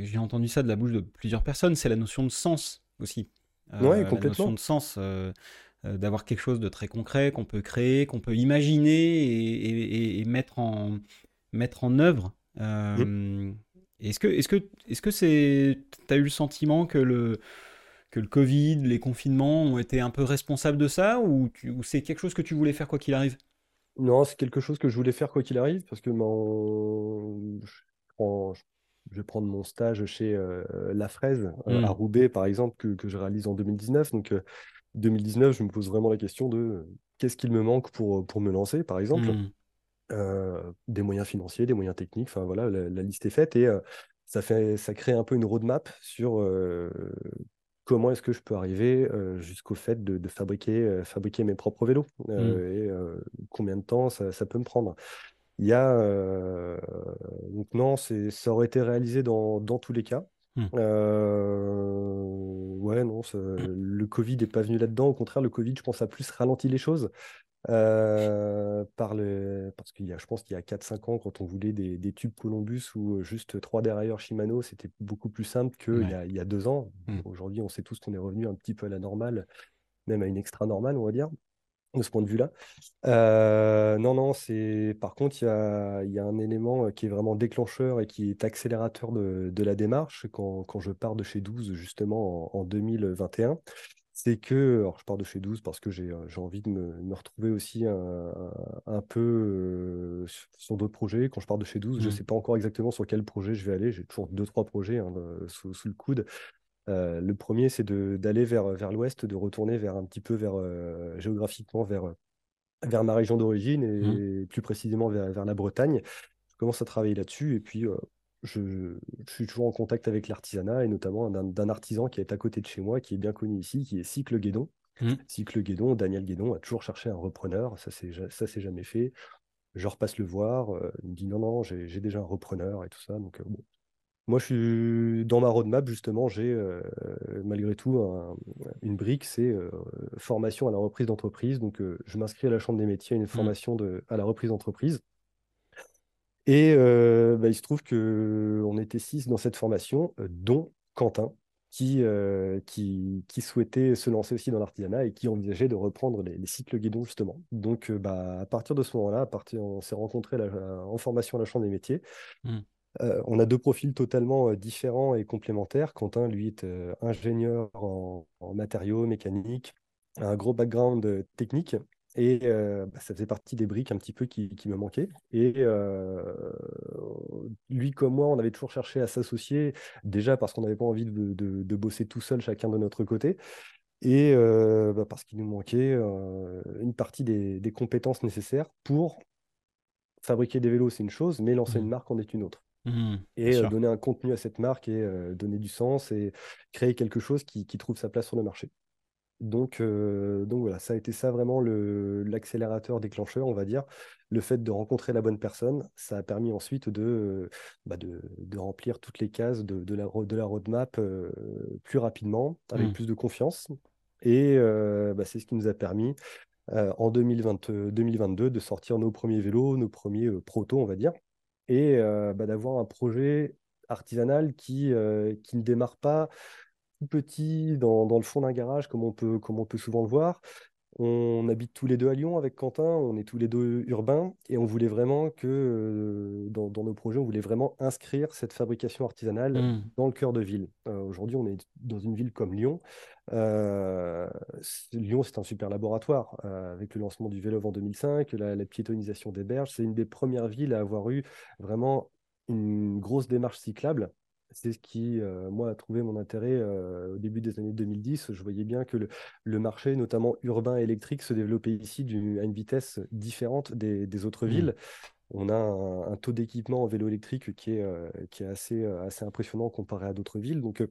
j'ai entendu ça de la bouche de plusieurs personnes, c'est la notion de sens aussi. Euh, Ouais, la complètement. notion de sens, euh, d'avoir quelque chose de très concret qu'on peut créer, qu'on peut imaginer et, et- et mettre en mettre en œuvre. Euh, Est-ce que est-ce que est-ce que c'est t'as eu le sentiment que le que le Covid, les confinements ont été un peu responsables de ça ou, ou c'est quelque chose que tu voulais faire quoi qu'il arrive? Non, c'est quelque chose que je voulais faire quoi qu'il arrive, parce que mon- je, prends- je vais prendre mon stage chez euh, La Fraise euh, à Hmm. Roubaix, par exemple, que, que je réalise en 2019. Donc, euh, 2019, je me pose vraiment la question de qu'est-ce qu'il me manque pour, pour me lancer, par exemple? Hmm. Euh, des moyens financiers, des moyens techniques, enfin voilà, la, liste est faite et euh, ça, fait, ça crée un peu une roadmap sur euh, comment est-ce que je peux arriver jusqu'au fait de, fabriquer, fabriquer mes propres vélos Hmm. et combien de temps ça, ça peut me prendre. Il y a donc non, ça aurait été réalisé dans, dans tous les cas. Hmm. ouais, non, ça- le Covid n'est pas venu là-dedans. Au contraire, le Covid, je pense, a plus ralenti les choses. Euh, par le... Parce qu'il y a, je pense qu'il y a 4-5 ans, quand on voulait des, des tubes Columbus ou juste trois dérailleurs Shimano, c'était beaucoup plus simple qu'il Ouais. y a, il y a deux ans. Mm. Aujourd'hui, on sait tous qu'on est revenu un petit peu à la normale, même à une extra normale, on va dire, de ce point de vue-là. Euh, non, non, c'est... Par contre, il y a, il y a un élément euh, qui est vraiment déclencheur et qui est accélérateur de, de la démarche quand, quand je pars de chez 12, justement, en, en 2021 c'est que, alors je pars de chez 12 parce que j'ai euh, j'ai envie de me, me retrouver aussi un, peu euh, sur, d'autres projets. Quand je pars de chez 12, je ne Hmm. sais pas encore exactement sur quel projet je vais aller. J'ai toujours deux, trois projets hein, sous le coude. Euh, le premier, c'est d'aller vers, vers l'ouest, de retourner vers un petit peu vers, euh, géographiquement vers, euh, vers ma région d'origine Hmm. et plus précisément vers, vers la Bretagne. Je commence à travailler là-dessus et puis euh, je, je suis toujours en contact avec l'artisanat et notamment d'un artisan qui est à côté de chez moi, qui est bien connu ici, qui est Cycle Guédon. Hmm. Cycle Guédon, Daniel Guédon a toujours cherché un repreneur, ça c'est jamais fait. Je repasse le voir, euh, il me dit non, non, j'ai j'ai déjà un repreneur et tout ça. Donc, euh, bon. Moi, je suis dans ma roadmap, justement, j'ai euh, malgré tout un- une brique, c'est euh, formation à la reprise d'entreprise. Donc, euh, je m'inscris à la Chambre des métiers à une Hmm. formation de, à la reprise d'entreprise. Et bah, il se trouve qu'on était six dans cette formation, dont Quentin, qui, qui, qui souhaitait se lancer aussi dans l'artisanat et qui envisageait de reprendre les, les cycles guidons, justement. Donc, bah, à partir de ce moment-là, on s'est rencontrés en formation à la Chambre des métiers. Hmm. Euh, on a deux profils totalement différents et complémentaires. Quentin, lui, est euh, ingénieur en, en matériaux, mécanique, a un gros background technique. Et euh, bah, ça faisait partie des briques un petit peu qui, qui me manquaient. Et lui comme moi, on avait toujours cherché à s'associer, déjà parce qu'on n'avait pas envie de, de- de bosser tout seul, chacun de notre côté, et euh, bah, parce qu'il nous manquait euh, une partie des, des compétences nécessaires pour fabriquer des vélos, c'est une chose, mais lancer une Hmm. marque en est une autre Bien et euh, donner un contenu à cette marque et euh, donner du sens et créer quelque chose qui, qui trouve sa place sur le marché. Donc, euh, donc voilà, ça a été ça vraiment l'accélérateur déclencheur, on va dire. Le fait de rencontrer la bonne personne, ça a permis ensuite de, bah, de, de remplir toutes les cases de, de la, de la roadmap plus rapidement, avec Hmm. plus de confiance. Et bah, c'est ce qui nous a permis en 2020, euh, 2022 de sortir nos premiers vélos, nos premiers protos, on va dire, et euh, bah, d'avoir un projet artisanal qui, euh, qui ne démarre pas tout petit dans, le fond d'un garage, comme on peut souvent le voir. On habite tous les deux à Lyon avec Quentin, on est tous les deux urbains et on voulait vraiment que euh, dans, dans nos projets, on voulait vraiment inscrire cette fabrication artisanale Hmm. dans le cœur de ville. Euh, aujourd'hui, on est dans une ville comme Lyon. Euh, Lyon, c'est un super laboratoire. Avec le lancement du Vélove en 2005, la, la piétonisation des berges, c'est une des premières villes à avoir eu vraiment une grosse démarche cyclable. C'est ce qui, euh, moi, a trouvé mon intérêt euh, au début des années 2010. Je voyais bien que le, le marché, notamment urbain électrique, se développait ici à une vitesse différente des, des autres Hmm. villes. On a un, un taux d'équipement en vélo électrique qui est, euh, qui est assez, assez impressionnant comparé à d'autres villes. Donc,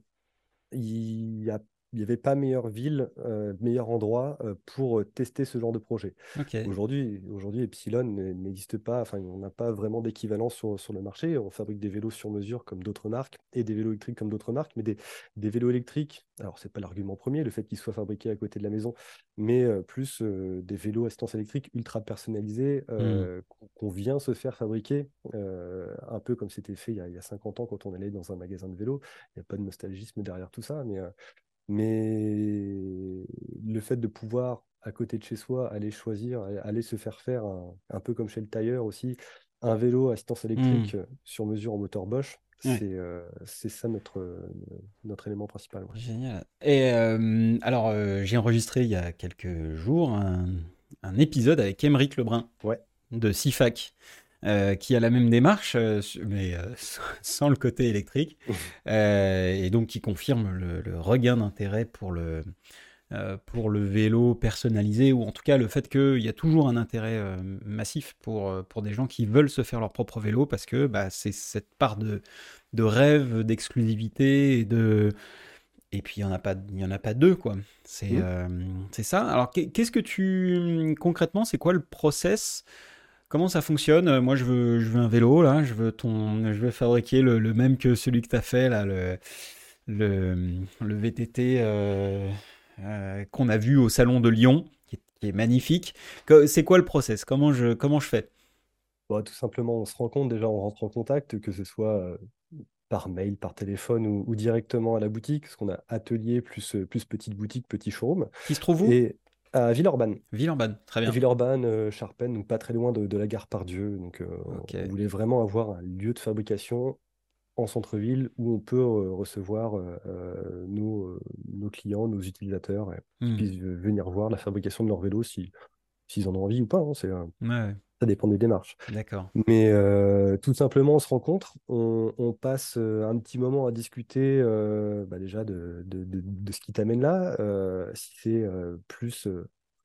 il y a- il n'y avait pas meilleure ville, euh, meilleur endroit euh, pour tester ce genre de projet. Aujourd'hui, aujourd'hui, Epsilon n'existe pas, enfin, on n'a pas vraiment d'équivalent sur, sur le marché. On fabrique des vélos sur mesure comme d'autres marques et des vélos électriques comme d'autres marques, mais des, des vélos électriques, alors c'est pas l'argument premier, le fait qu'ils soient fabriqués à côté de la maison, mais euh, plus des vélos assistance électrique ultra personnalisés euh, qu'on vient se faire fabriquer, un peu comme c'était fait il y, a, il y a 50 ans quand on allait dans un magasin de vélo. Il n'y a pas de nostalgisme derrière tout ça, mais, mais le fait de pouvoir, à côté de chez soi, aller choisir, aller se faire faire, un, un peu comme chez le tailleur aussi, un vélo assistance électrique euh, sur mesure en moteur Bosch, Ouais. c'est euh, c'est ça notre, euh, notre élément principal. ouais. Génial. Et euh, alors, euh, j'ai enregistré il y a quelques jours un, un épisode avec Émeric Lebrun Ouais. de CIFAC, euh, qui a la même démarche, euh, mais euh, sans le côté électrique, euh, et donc qui confirme le, le regain d'intérêt pour le, pour le vélo personnalisé, ou en tout cas le fait qu'il y a toujours un intérêt massif pour, pour des gens qui veulent se faire leur propre vélo, parce que bah, c'est cette part de, de rêve, d'exclusivité et de et puis il y en a pas y en a pas deux quoi. C'est mmh. c'est ça. Alors qu'est-ce que tu concrètement c'est quoi le process comment ça fonctionne? Moi je veux je veux un vélo là. Je veux ton je veux fabriquer le, même que celui que tu as fait là le le, le VTT euh, euh, qu'on a vu au salon de Lyon qui est, magnifique. C'est quoi le process? Comment je comment je fais? Bah, tout simplement on se rend compte déjà on rentre en contact que ce soit euh, par mail, par téléphone ou, directement à la boutique, parce qu'on a atelier plus, plus petite boutique, petit showroom. Qui se trouve où? Et à Villeurbanne. Villeurbanne, très bien. Villeurbanne, euh, Charpennes, donc pas très loin de, la gare Pardieu. Donc euh, on voulait vraiment avoir un lieu de fabrication en centre-ville où on peut recevoir nos, nos, clients, nos utilisateurs, et qui hmm. puissent venir voir la fabrication de leur vélo si, s'ils en ont envie ou pas. Hein, c'est, ouais. Ça dépend des démarches. D'accord. Mais euh, tout simplement, on se rencontre, on, passe euh, un petit moment à discuter euh, bah, déjà de, de, ce qui t'amène là, si c'est plus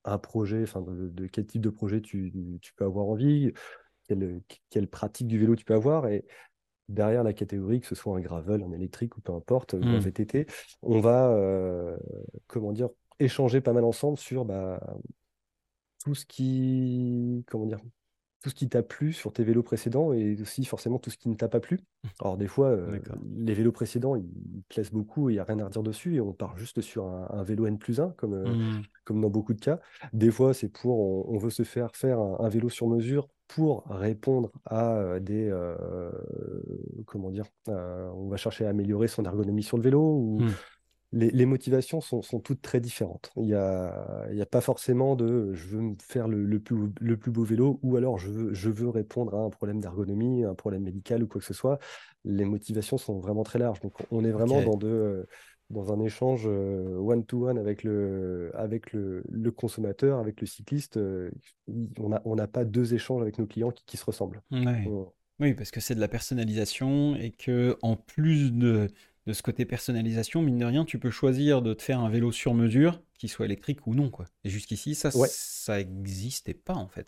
un projet, enfin de, quel type de projet tu, tu peux avoir envie, quelle, quelle, pratique du vélo tu peux avoir. Et derrière la catégorie, que ce soit un gravel, un électrique ou peu importe, un mmh. VTT, on va, comment dire, échanger pas mal ensemble sur bah, tout ce qui, comment dire, tout ce qui t'a plu sur tes vélos précédents et aussi forcément tout ce qui ne t'a pas plu. Alors des fois, euh, les vélos précédents, ils, plaisent beaucoup il n'y a rien à redire dessus et on part juste sur un, vélo N plus 1 comme, euh, mmh. comme dans beaucoup de cas. Des fois, c'est pour, on, veut se faire faire un, vélo sur mesure pour répondre à euh, des, comment dire, on va chercher à améliorer son ergonomie sur le vélo ou, mmh les, motivations sont, toutes très différentes. Il n'y a, a, pas forcément de je veux me faire le, plus, le plus beau vélo ou alors je veux, je veux répondre à un problème d'ergonomie, un problème médical ou quoi que ce soit. Les motivations sont vraiment très larges. Donc on est vraiment dans, de, dans un échange euh, one-to-one avec, le, avec le, consommateur, avec le cycliste. Euh, on n'a on pas deux échanges avec nos clients qui, se ressemblent. Oui, parce que c'est de la personnalisation et que en plus de de ce côté personnalisation, mine de rien, tu peux choisir de te faire un vélo sur mesure, qui soit électrique ou non. Quoi. Et jusqu'ici, ça, ça n'existait pas en fait.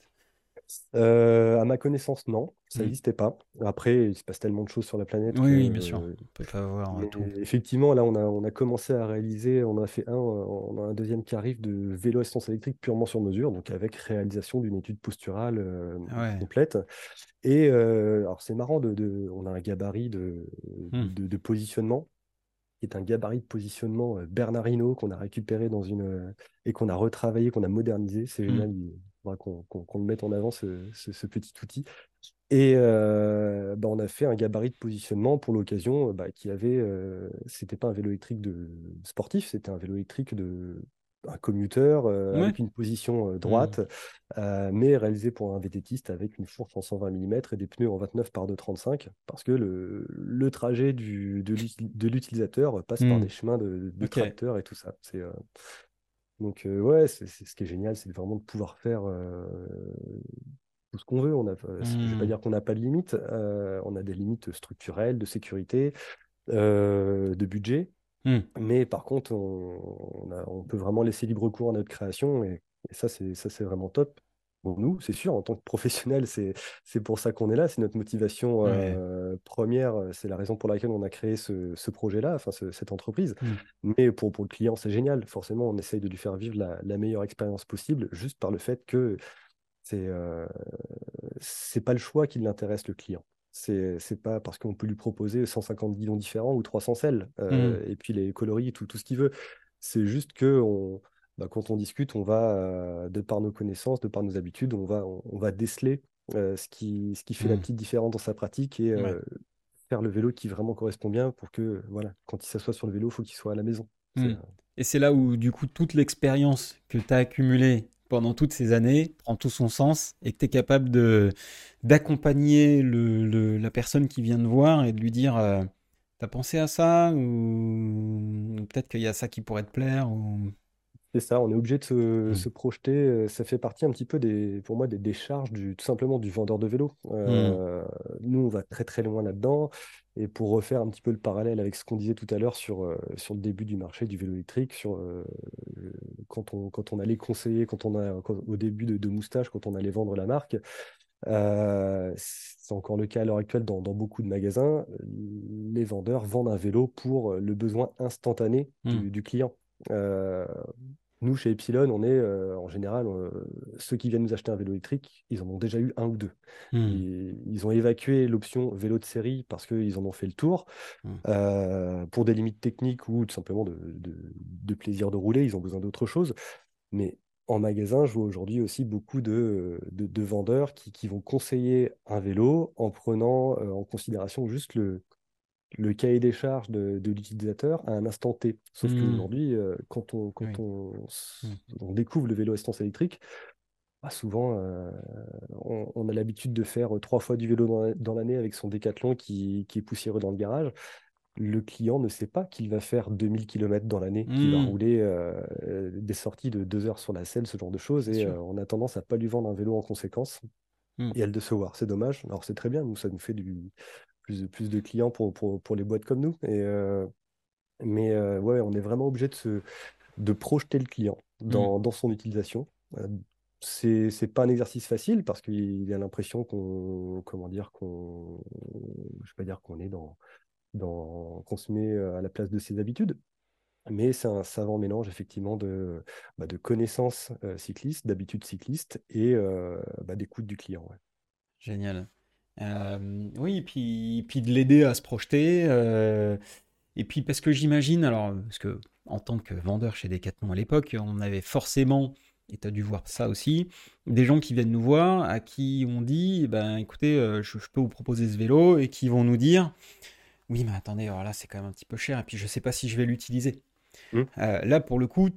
Euh, à ma connaissance, non, ça n'existait hmm. pas. Après, il se passe tellement de choses sur la planète. Oui, bien sûr. On peut pas avoir euh, tout. Effectivement, là, on a, on a commencé à réaliser, on a fait un, on a un deuxième qui arrive de vélo assistance électrique purement sur mesure, donc avec réalisation d'une étude posturale euh, complète. Et alors, c'est marrant, de, on a un gabarit de, hmm. de, positionnement qui est un gabarit de positionnement Bernardino qu'on a récupéré dans une et qu'on a retravaillé, qu'on a modernisé. C'est hmm. Qu'on le mette en avant, ce, petit outil. Et euh, bah, on a fait un gabarit de positionnement pour l'occasion bah, qui avait. Euh, c'était pas un vélo électrique de sportif, c'était un vélo électrique de un commuteur euh, avec une position euh, droite, mmh. mais réalisé pour un VTTiste avec une fourche en 120 mm et des pneus en 29 par 235, parce que le, le trajet du, de l'utilisateur passe par mmh. des chemins de, de tracteurs et tout ça. C'est donc, euh, ouais, c'est ce qui est génial, c'est vraiment de pouvoir faire euh, tout ce qu'on veut. On a, Je ne vais pas mmh. dire qu'on n'a pas de limites, euh, on a des limites structurelles, de sécurité, de budget. Mmh. Mais par contre, on, peut vraiment laisser libre cours à notre création et, et ça, c'est vraiment top nous, c'est sûr, en tant que professionnel, c'est pour ça qu'on est là, c'est notre motivation euh, première, euh, c'est la raison pour laquelle on a créé ce, projet-là, enfin cette entreprise. Mmh. Mais pour, pour le client, c'est génial. Forcément, on essaye de lui faire vivre la, meilleure expérience possible, juste par le fait que c'est euh, c'est pas le choix qui l'intéresse, le client. C'est pas parce qu'on peut lui proposer 150 guidons différents ou 300 selles, mmh. et puis les coloris, tout, tout ce qu'il veut. C'est juste que on, bah, quand on discute, on va, euh, de par nos connaissances, de par nos habitudes, on va, on, va déceler euh, ce, qui, ce qui fait la mmh. petite différence dans sa pratique et euh, faire le vélo qui vraiment correspond bien pour que, voilà, quand il s'assoit sur le vélo, il faut qu'il soit à la maison. Mmh. Et c'est là où, du coup, toute l'expérience que tu as accumulée pendant toutes ces années prend tout son sens et que tu es capable de, d'accompagner le, la personne qui vient de voir et de lui dire T'as pensé à ça Ou peut-être qu'il y a ça qui pourrait te plaire ou... C'est ça, on est obligé de se, mmh. projeter. Euh, ça fait partie un petit peu des, pour moi, des décharges du, tout simplement du vendeur de vélo. Mmh. Euh, nous, on va très très loin là-dedans. Et pour refaire un petit peu le parallèle avec ce qu'on disait tout à l'heure sur, euh, sur le début du marché du vélo électrique, sur quand, on, quand on allait conseiller, quand on a, au début de, de, Moustache, quand on allait vendre la marque, euh, c'est encore le cas à l'heure actuelle dans, dans, beaucoup de magasins, les vendeurs vendent un vélo pour le besoin instantané du, mmh. du client. Euh, nous, chez Epsilon, on est euh, en général, euh, ceux qui viennent nous acheter un vélo électrique, ils en ont déjà eu un ou deux. Hmm. Ils, ont évacué l'option vélo de série parce qu'ils en ont fait le tour. Hmm. Euh, pour des limites techniques ou tout simplement de, plaisir de rouler, ils ont besoin d'autre chose. Mais en magasin, je vois aujourd'hui aussi beaucoup de, vendeurs qui, qui, vont conseiller un vélo en prenant en considération juste le, le cahier des charges de, l'utilisateur à un instant T. Sauf mmh. qu'aujourd'hui, euh, quand, on, quand mmh. on, découvre le vélo essence électrique, bah, souvent, euh, on, a l'habitude de faire trois fois du vélo dans, l'année avec son décathlon qui, est poussiéreux dans le garage. Le client ne sait pas qu'il va faire 2000 km dans l'année, qu'il va mmh. rouler euh, des sorties de deux heures sur la selle, ce genre de choses. Et on a tendance à pas lui vendre un vélo en conséquence et à le décevoir. C'est dommage. Alors c'est très bien, nous, ça nous fait du, plus, de, plus de clients pour, pour, pour, les boîtes comme nous. Et, euh, mais euh, ouais, on est vraiment obligé de, se, de projeter le client dans, mmh. dans son utilisation. Euh, c'est c'est pas un exercice facile parce qu'il a l'impression qu'on comment dire qu'on je vais pas dire qu'on est dans dans qu'on se met à la place de ses habitudes mais c'est un savant mélange effectivement de, bah, de connaissances cyclistes, d'habitudes cyclistes et bah, d'écoute du client. Génial. Euh, oui, puis, puis de l'aider à se projeter. Euh, et puis parce que j'imagine, alors, parce que en tant que vendeur chez Decathlon à l'époque, on avait forcément, et tu as dû voir ça aussi, des gens qui viennent nous voir, à qui on dit, eh ben écoutez, euh, je, peux vous proposer ce vélo, et qui vont nous dire, oui, mais attendez, alors là c'est quand même un petit peu cher, et puis je sais pas si je vais l'utiliser. Mmh. là, pour le coup,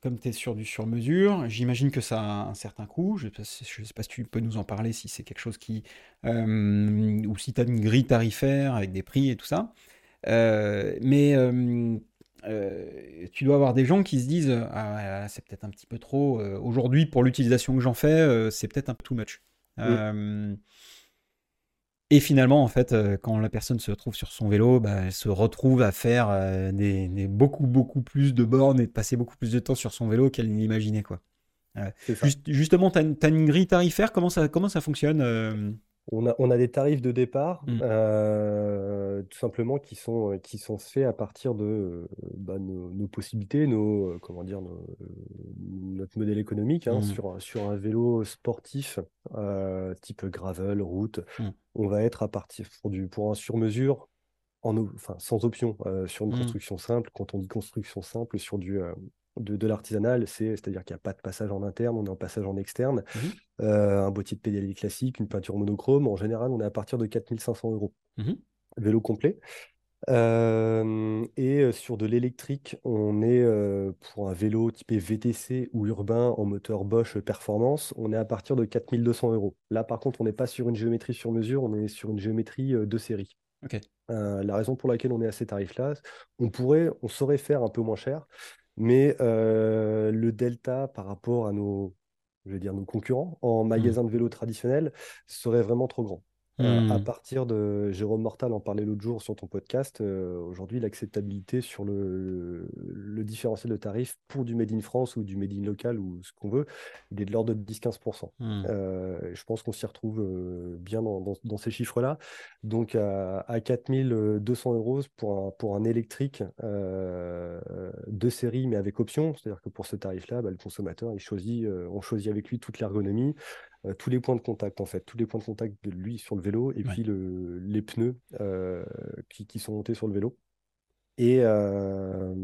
comme tu es sur du sur-mesure, j'imagine que ça a un certain coût. Je ne sais, pas si tu peux nous en parler, si c'est quelque chose qui. Euh, ou si tu as une grille tarifaire avec des prix et tout ça. Euh, mais euh, tu dois avoir des gens qui se disent Ah, c'est peut-être un petit peu trop. Aujourd'hui, pour l'utilisation que j'en fais, c'est peut-être un peu too much. Et finalement, en fait, euh, quand la personne se retrouve sur son vélo, bah, elle se retrouve à faire euh, des, beaucoup, beaucoup plus de bornes et de passer beaucoup plus de temps sur son vélo qu'elle n'imaginait. Quoi. justement, tu as, une grille tarifaire, comment ça, comment ça fonctionne euh on a, on a des tarifs de départ, mmh. euh, tout simplement, qui sont, euh, qui sont faits à partir de euh, bah, nos, possibilités, nos, comment dire, notre modèle économique. Hein, mmh. sur, sur un vélo sportif type gravel, route, mmh. on va être à partir pour, du, pour un sur-mesure, en, enfin, sans option, sur une construction simple. Quand on dit construction simple, sur du, de, l'artisanal, c'est-à-dire qu'il n'y a pas de passage en interne, on est en passage en externe. Mmh euh, un boîtier de pédalier classique, une peinture monochrome, en général, on est à partir de 4500 euros. Mmh Vélo complet. Euh, et euh, sur de l'électrique, on est pour un vélo typé VTC ou urbain en moteur Bosch performance, on est à partir de 4200 euros. Là, par contre, on n'est pas sur une géométrie sur mesure, on est sur une géométrie de série. la raison pour laquelle on est à ces tarifs-là, on pourrait, on saurait faire un peu moins cher, mais euh, le delta par rapport à nos, je vais dire, nos concurrents en mmh. magasin de vélo traditionnel serait vraiment trop grand. Euh, à mmh. partir de Jérôme Mortal en parlait l'autre jour sur ton podcast, euh, aujourd'hui l'acceptabilité sur le, le, différentiel de tarif pour du Made in France ou du Made in local ou ce qu'on veut, il est de l'ordre de 10-15%. Mmh. Euh, je pense qu'on s'y retrouve bien dans, dans, ces chiffres-là. Donc à, à 4200 euros pour un, pour un électrique de série mais avec option, c'est-à-dire que pour ce tarif-là, bah, le consommateur il choisit, on choisit avec lui toute l'ergonomie, euh, tous les points de contact, en fait, tous les points de contact de lui sur le vélo, et puis le, les pneus euh, qui, qui, sont montés sur le vélo. Et, euh,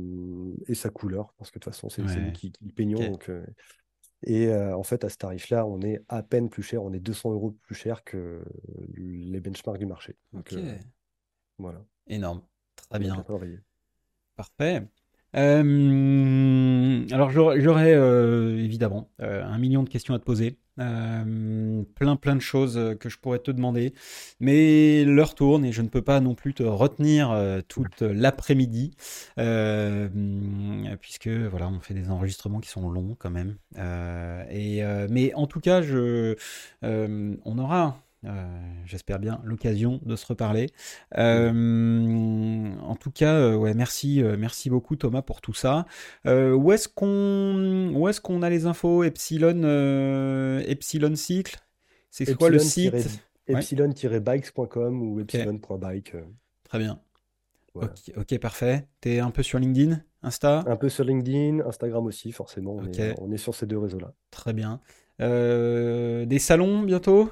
et sa couleur, parce que de toute façon, c'est ouais. qui, qui peignons. Donc, et en fait, à ce tarif-là, on est à peine plus cher, on est 200 euros plus cher que les benchmarks du marché. Donc, voilà. Énorme. Très bien. Parfait. Euh, alors j'aurais euh, évidemment euh, un million de questions à te poser, plein plein de choses que je pourrais te demander, mais l'heure tourne et je ne peux pas non plus te retenir toute l'après-midi, puisque voilà on fait des enregistrements qui sont longs quand même. et mais en tout cas je, on aura J'espère bien l'occasion de se reparler. en tout cas, ouais, merci, merci beaucoup Thomas pour tout ça. où est-ce qu'on, où est-ce qu'on a les infos? Epsilon, Epsilon Cycle? C'est quoi le site? Epsilon-bikes.com ou epsilon.bike. Très bien. Ok, parfait. Tu es un peu sur LinkedIn, Insta? Un peu sur LinkedIn, Instagram aussi, forcément. On, est, sur ces deux réseaux-là. Très bien. Euh, des salons bientôt?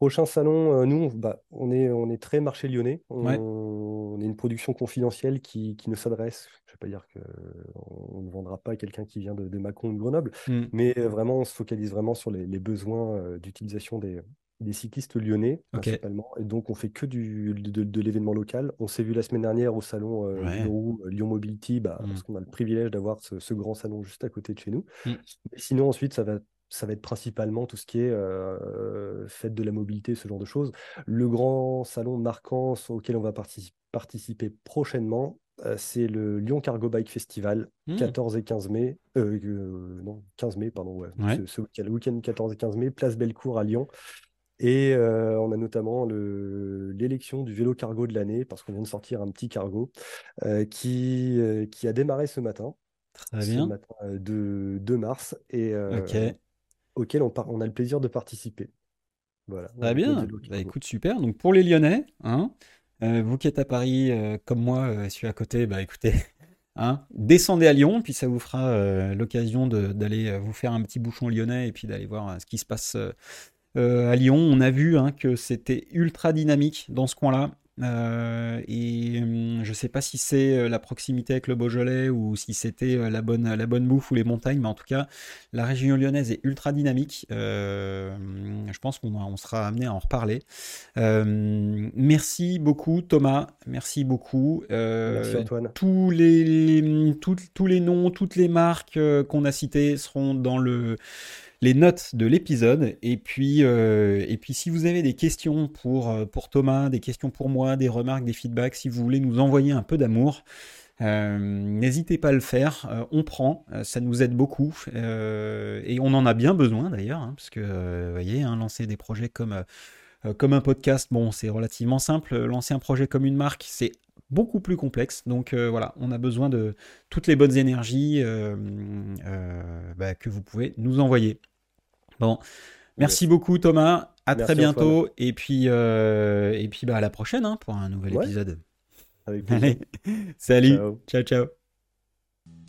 Prochain salon, euh, nous, on, bah, on, est, on est très marché lyonnais. On, est une production confidentielle qui, qui ne s'adresse, je ne vais pas dire qu'on ne vendra pas à quelqu'un qui vient de, de Mâcon ou de Grenoble, hmm. mais euh, vraiment, on se focalise vraiment sur les, les besoins d'utilisation des, des cyclistes lyonnais principalement. Et donc, on fait que du, de, l'événement local. On s'est vu la semaine dernière au salon euh, euh Lyon Mobility, bah, mmh. parce qu'on a le privilège d'avoir ce, grand salon juste à côté de chez nous. Mmh. sinon, ensuite, ça va, ça va être principalement tout ce qui est euh, fête de la mobilité, ce genre de choses. Le grand salon marquant auquel on va participer prochainement, euh, c'est le Lyon Cargo Bike Festival, 14 mmh. et 15 mai. non, 15 mai, pardon, ouais. Ce, week-end, le week-end 14 et 15 mai, place Bellecour à Lyon. Et euh, on a notamment l'élection du vélo cargo de l'année, parce qu'on vient de sortir un petit cargo euh, qui, euh, qui a démarré ce matin. Très bien. Ce matin de 2 mars, et auquel on, on, a le plaisir de participer. Voilà. Très bien. Bah, écoute, super. Donc pour les Lyonnais, hein, vous qui êtes à Paris, comme moi, je suis à côté, bah écoutez. Hein, descendez à Lyon, puis ça vous fera l'occasion d'aller vous faire un petit bouchon lyonnais et puis d'aller voir ce qui se passe euh, à Lyon, on a vu hein, que c'était ultra dynamique dans ce coin-là. Euh, et hum, je ne sais pas si c'est euh, la proximité avec le Beaujolais ou si c'était la bonne, la bonne bouffe ou les montagnes, mais en tout cas, la région lyonnaise est ultra dynamique. je pense qu'on sera amené à en reparler. merci beaucoup, Thomas. Merci beaucoup. merci, Antoine. Tous les, tous les noms, toutes les marques qu'on a citées seront dans le les notes de l'épisode. Et puis, euh, et puis, si vous avez des questions pour, euh, pour Thomas, des questions pour moi, des remarques, des feedbacks, si vous voulez nous envoyer un peu d'amour, euh, n'hésitez pas à le faire. on prend, ça nous aide beaucoup et on en a bien besoin d'ailleurs, hein, parce que vous voyez, hein, lancer des projets comme comme un podcast, bon, c'est relativement simple. Lancer un projet comme une marque, c'est beaucoup plus complexe. Donc voilà, on a besoin de toutes les bonnes énergies bah, que vous pouvez nous envoyer. Bon, merci beaucoup Thomas. À très bientôt. Et puis, euh, et puis bah, à la prochaine hein, pour un nouvel épisode. Allez, salut. ciao, ciao.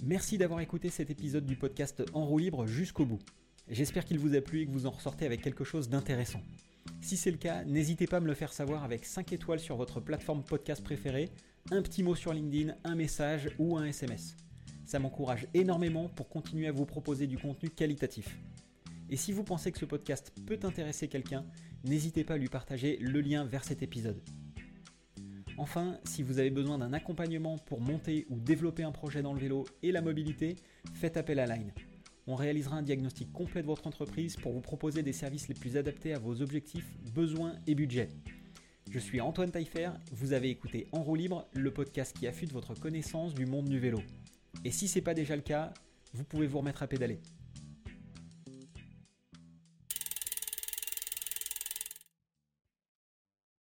Merci d'avoir écouté cet épisode du podcast En roue libre jusqu'au bout. J'espère qu'il vous a plu et que vous en ressortez avec quelque chose d'intéressant. Si c'est le cas, n'hésitez pas à me le faire savoir avec 5 étoiles sur votre plateforme podcast préférée, un petit mot sur LinkedIn, un message ou un SMS. Ça m'encourage énormément pour continuer à vous proposer du contenu qualitatif. Et si vous pensez que ce podcast peut intéresser quelqu'un, n'hésitez pas à lui partager le lien vers cet épisode. Enfin, si vous avez besoin d'un accompagnement pour monter ou développer un projet dans le vélo et la mobilité, faites appel à Line. On réalisera un diagnostic complet de votre entreprise pour vous proposer des services les plus adaptés à vos objectifs, besoins et budgets. Je suis Antoine Taillefer, vous avez écouté En roue libre, le podcast qui affûte votre connaissance du monde du vélo. Et si ce n'est pas déjà le cas, vous pouvez vous remettre à pédaler.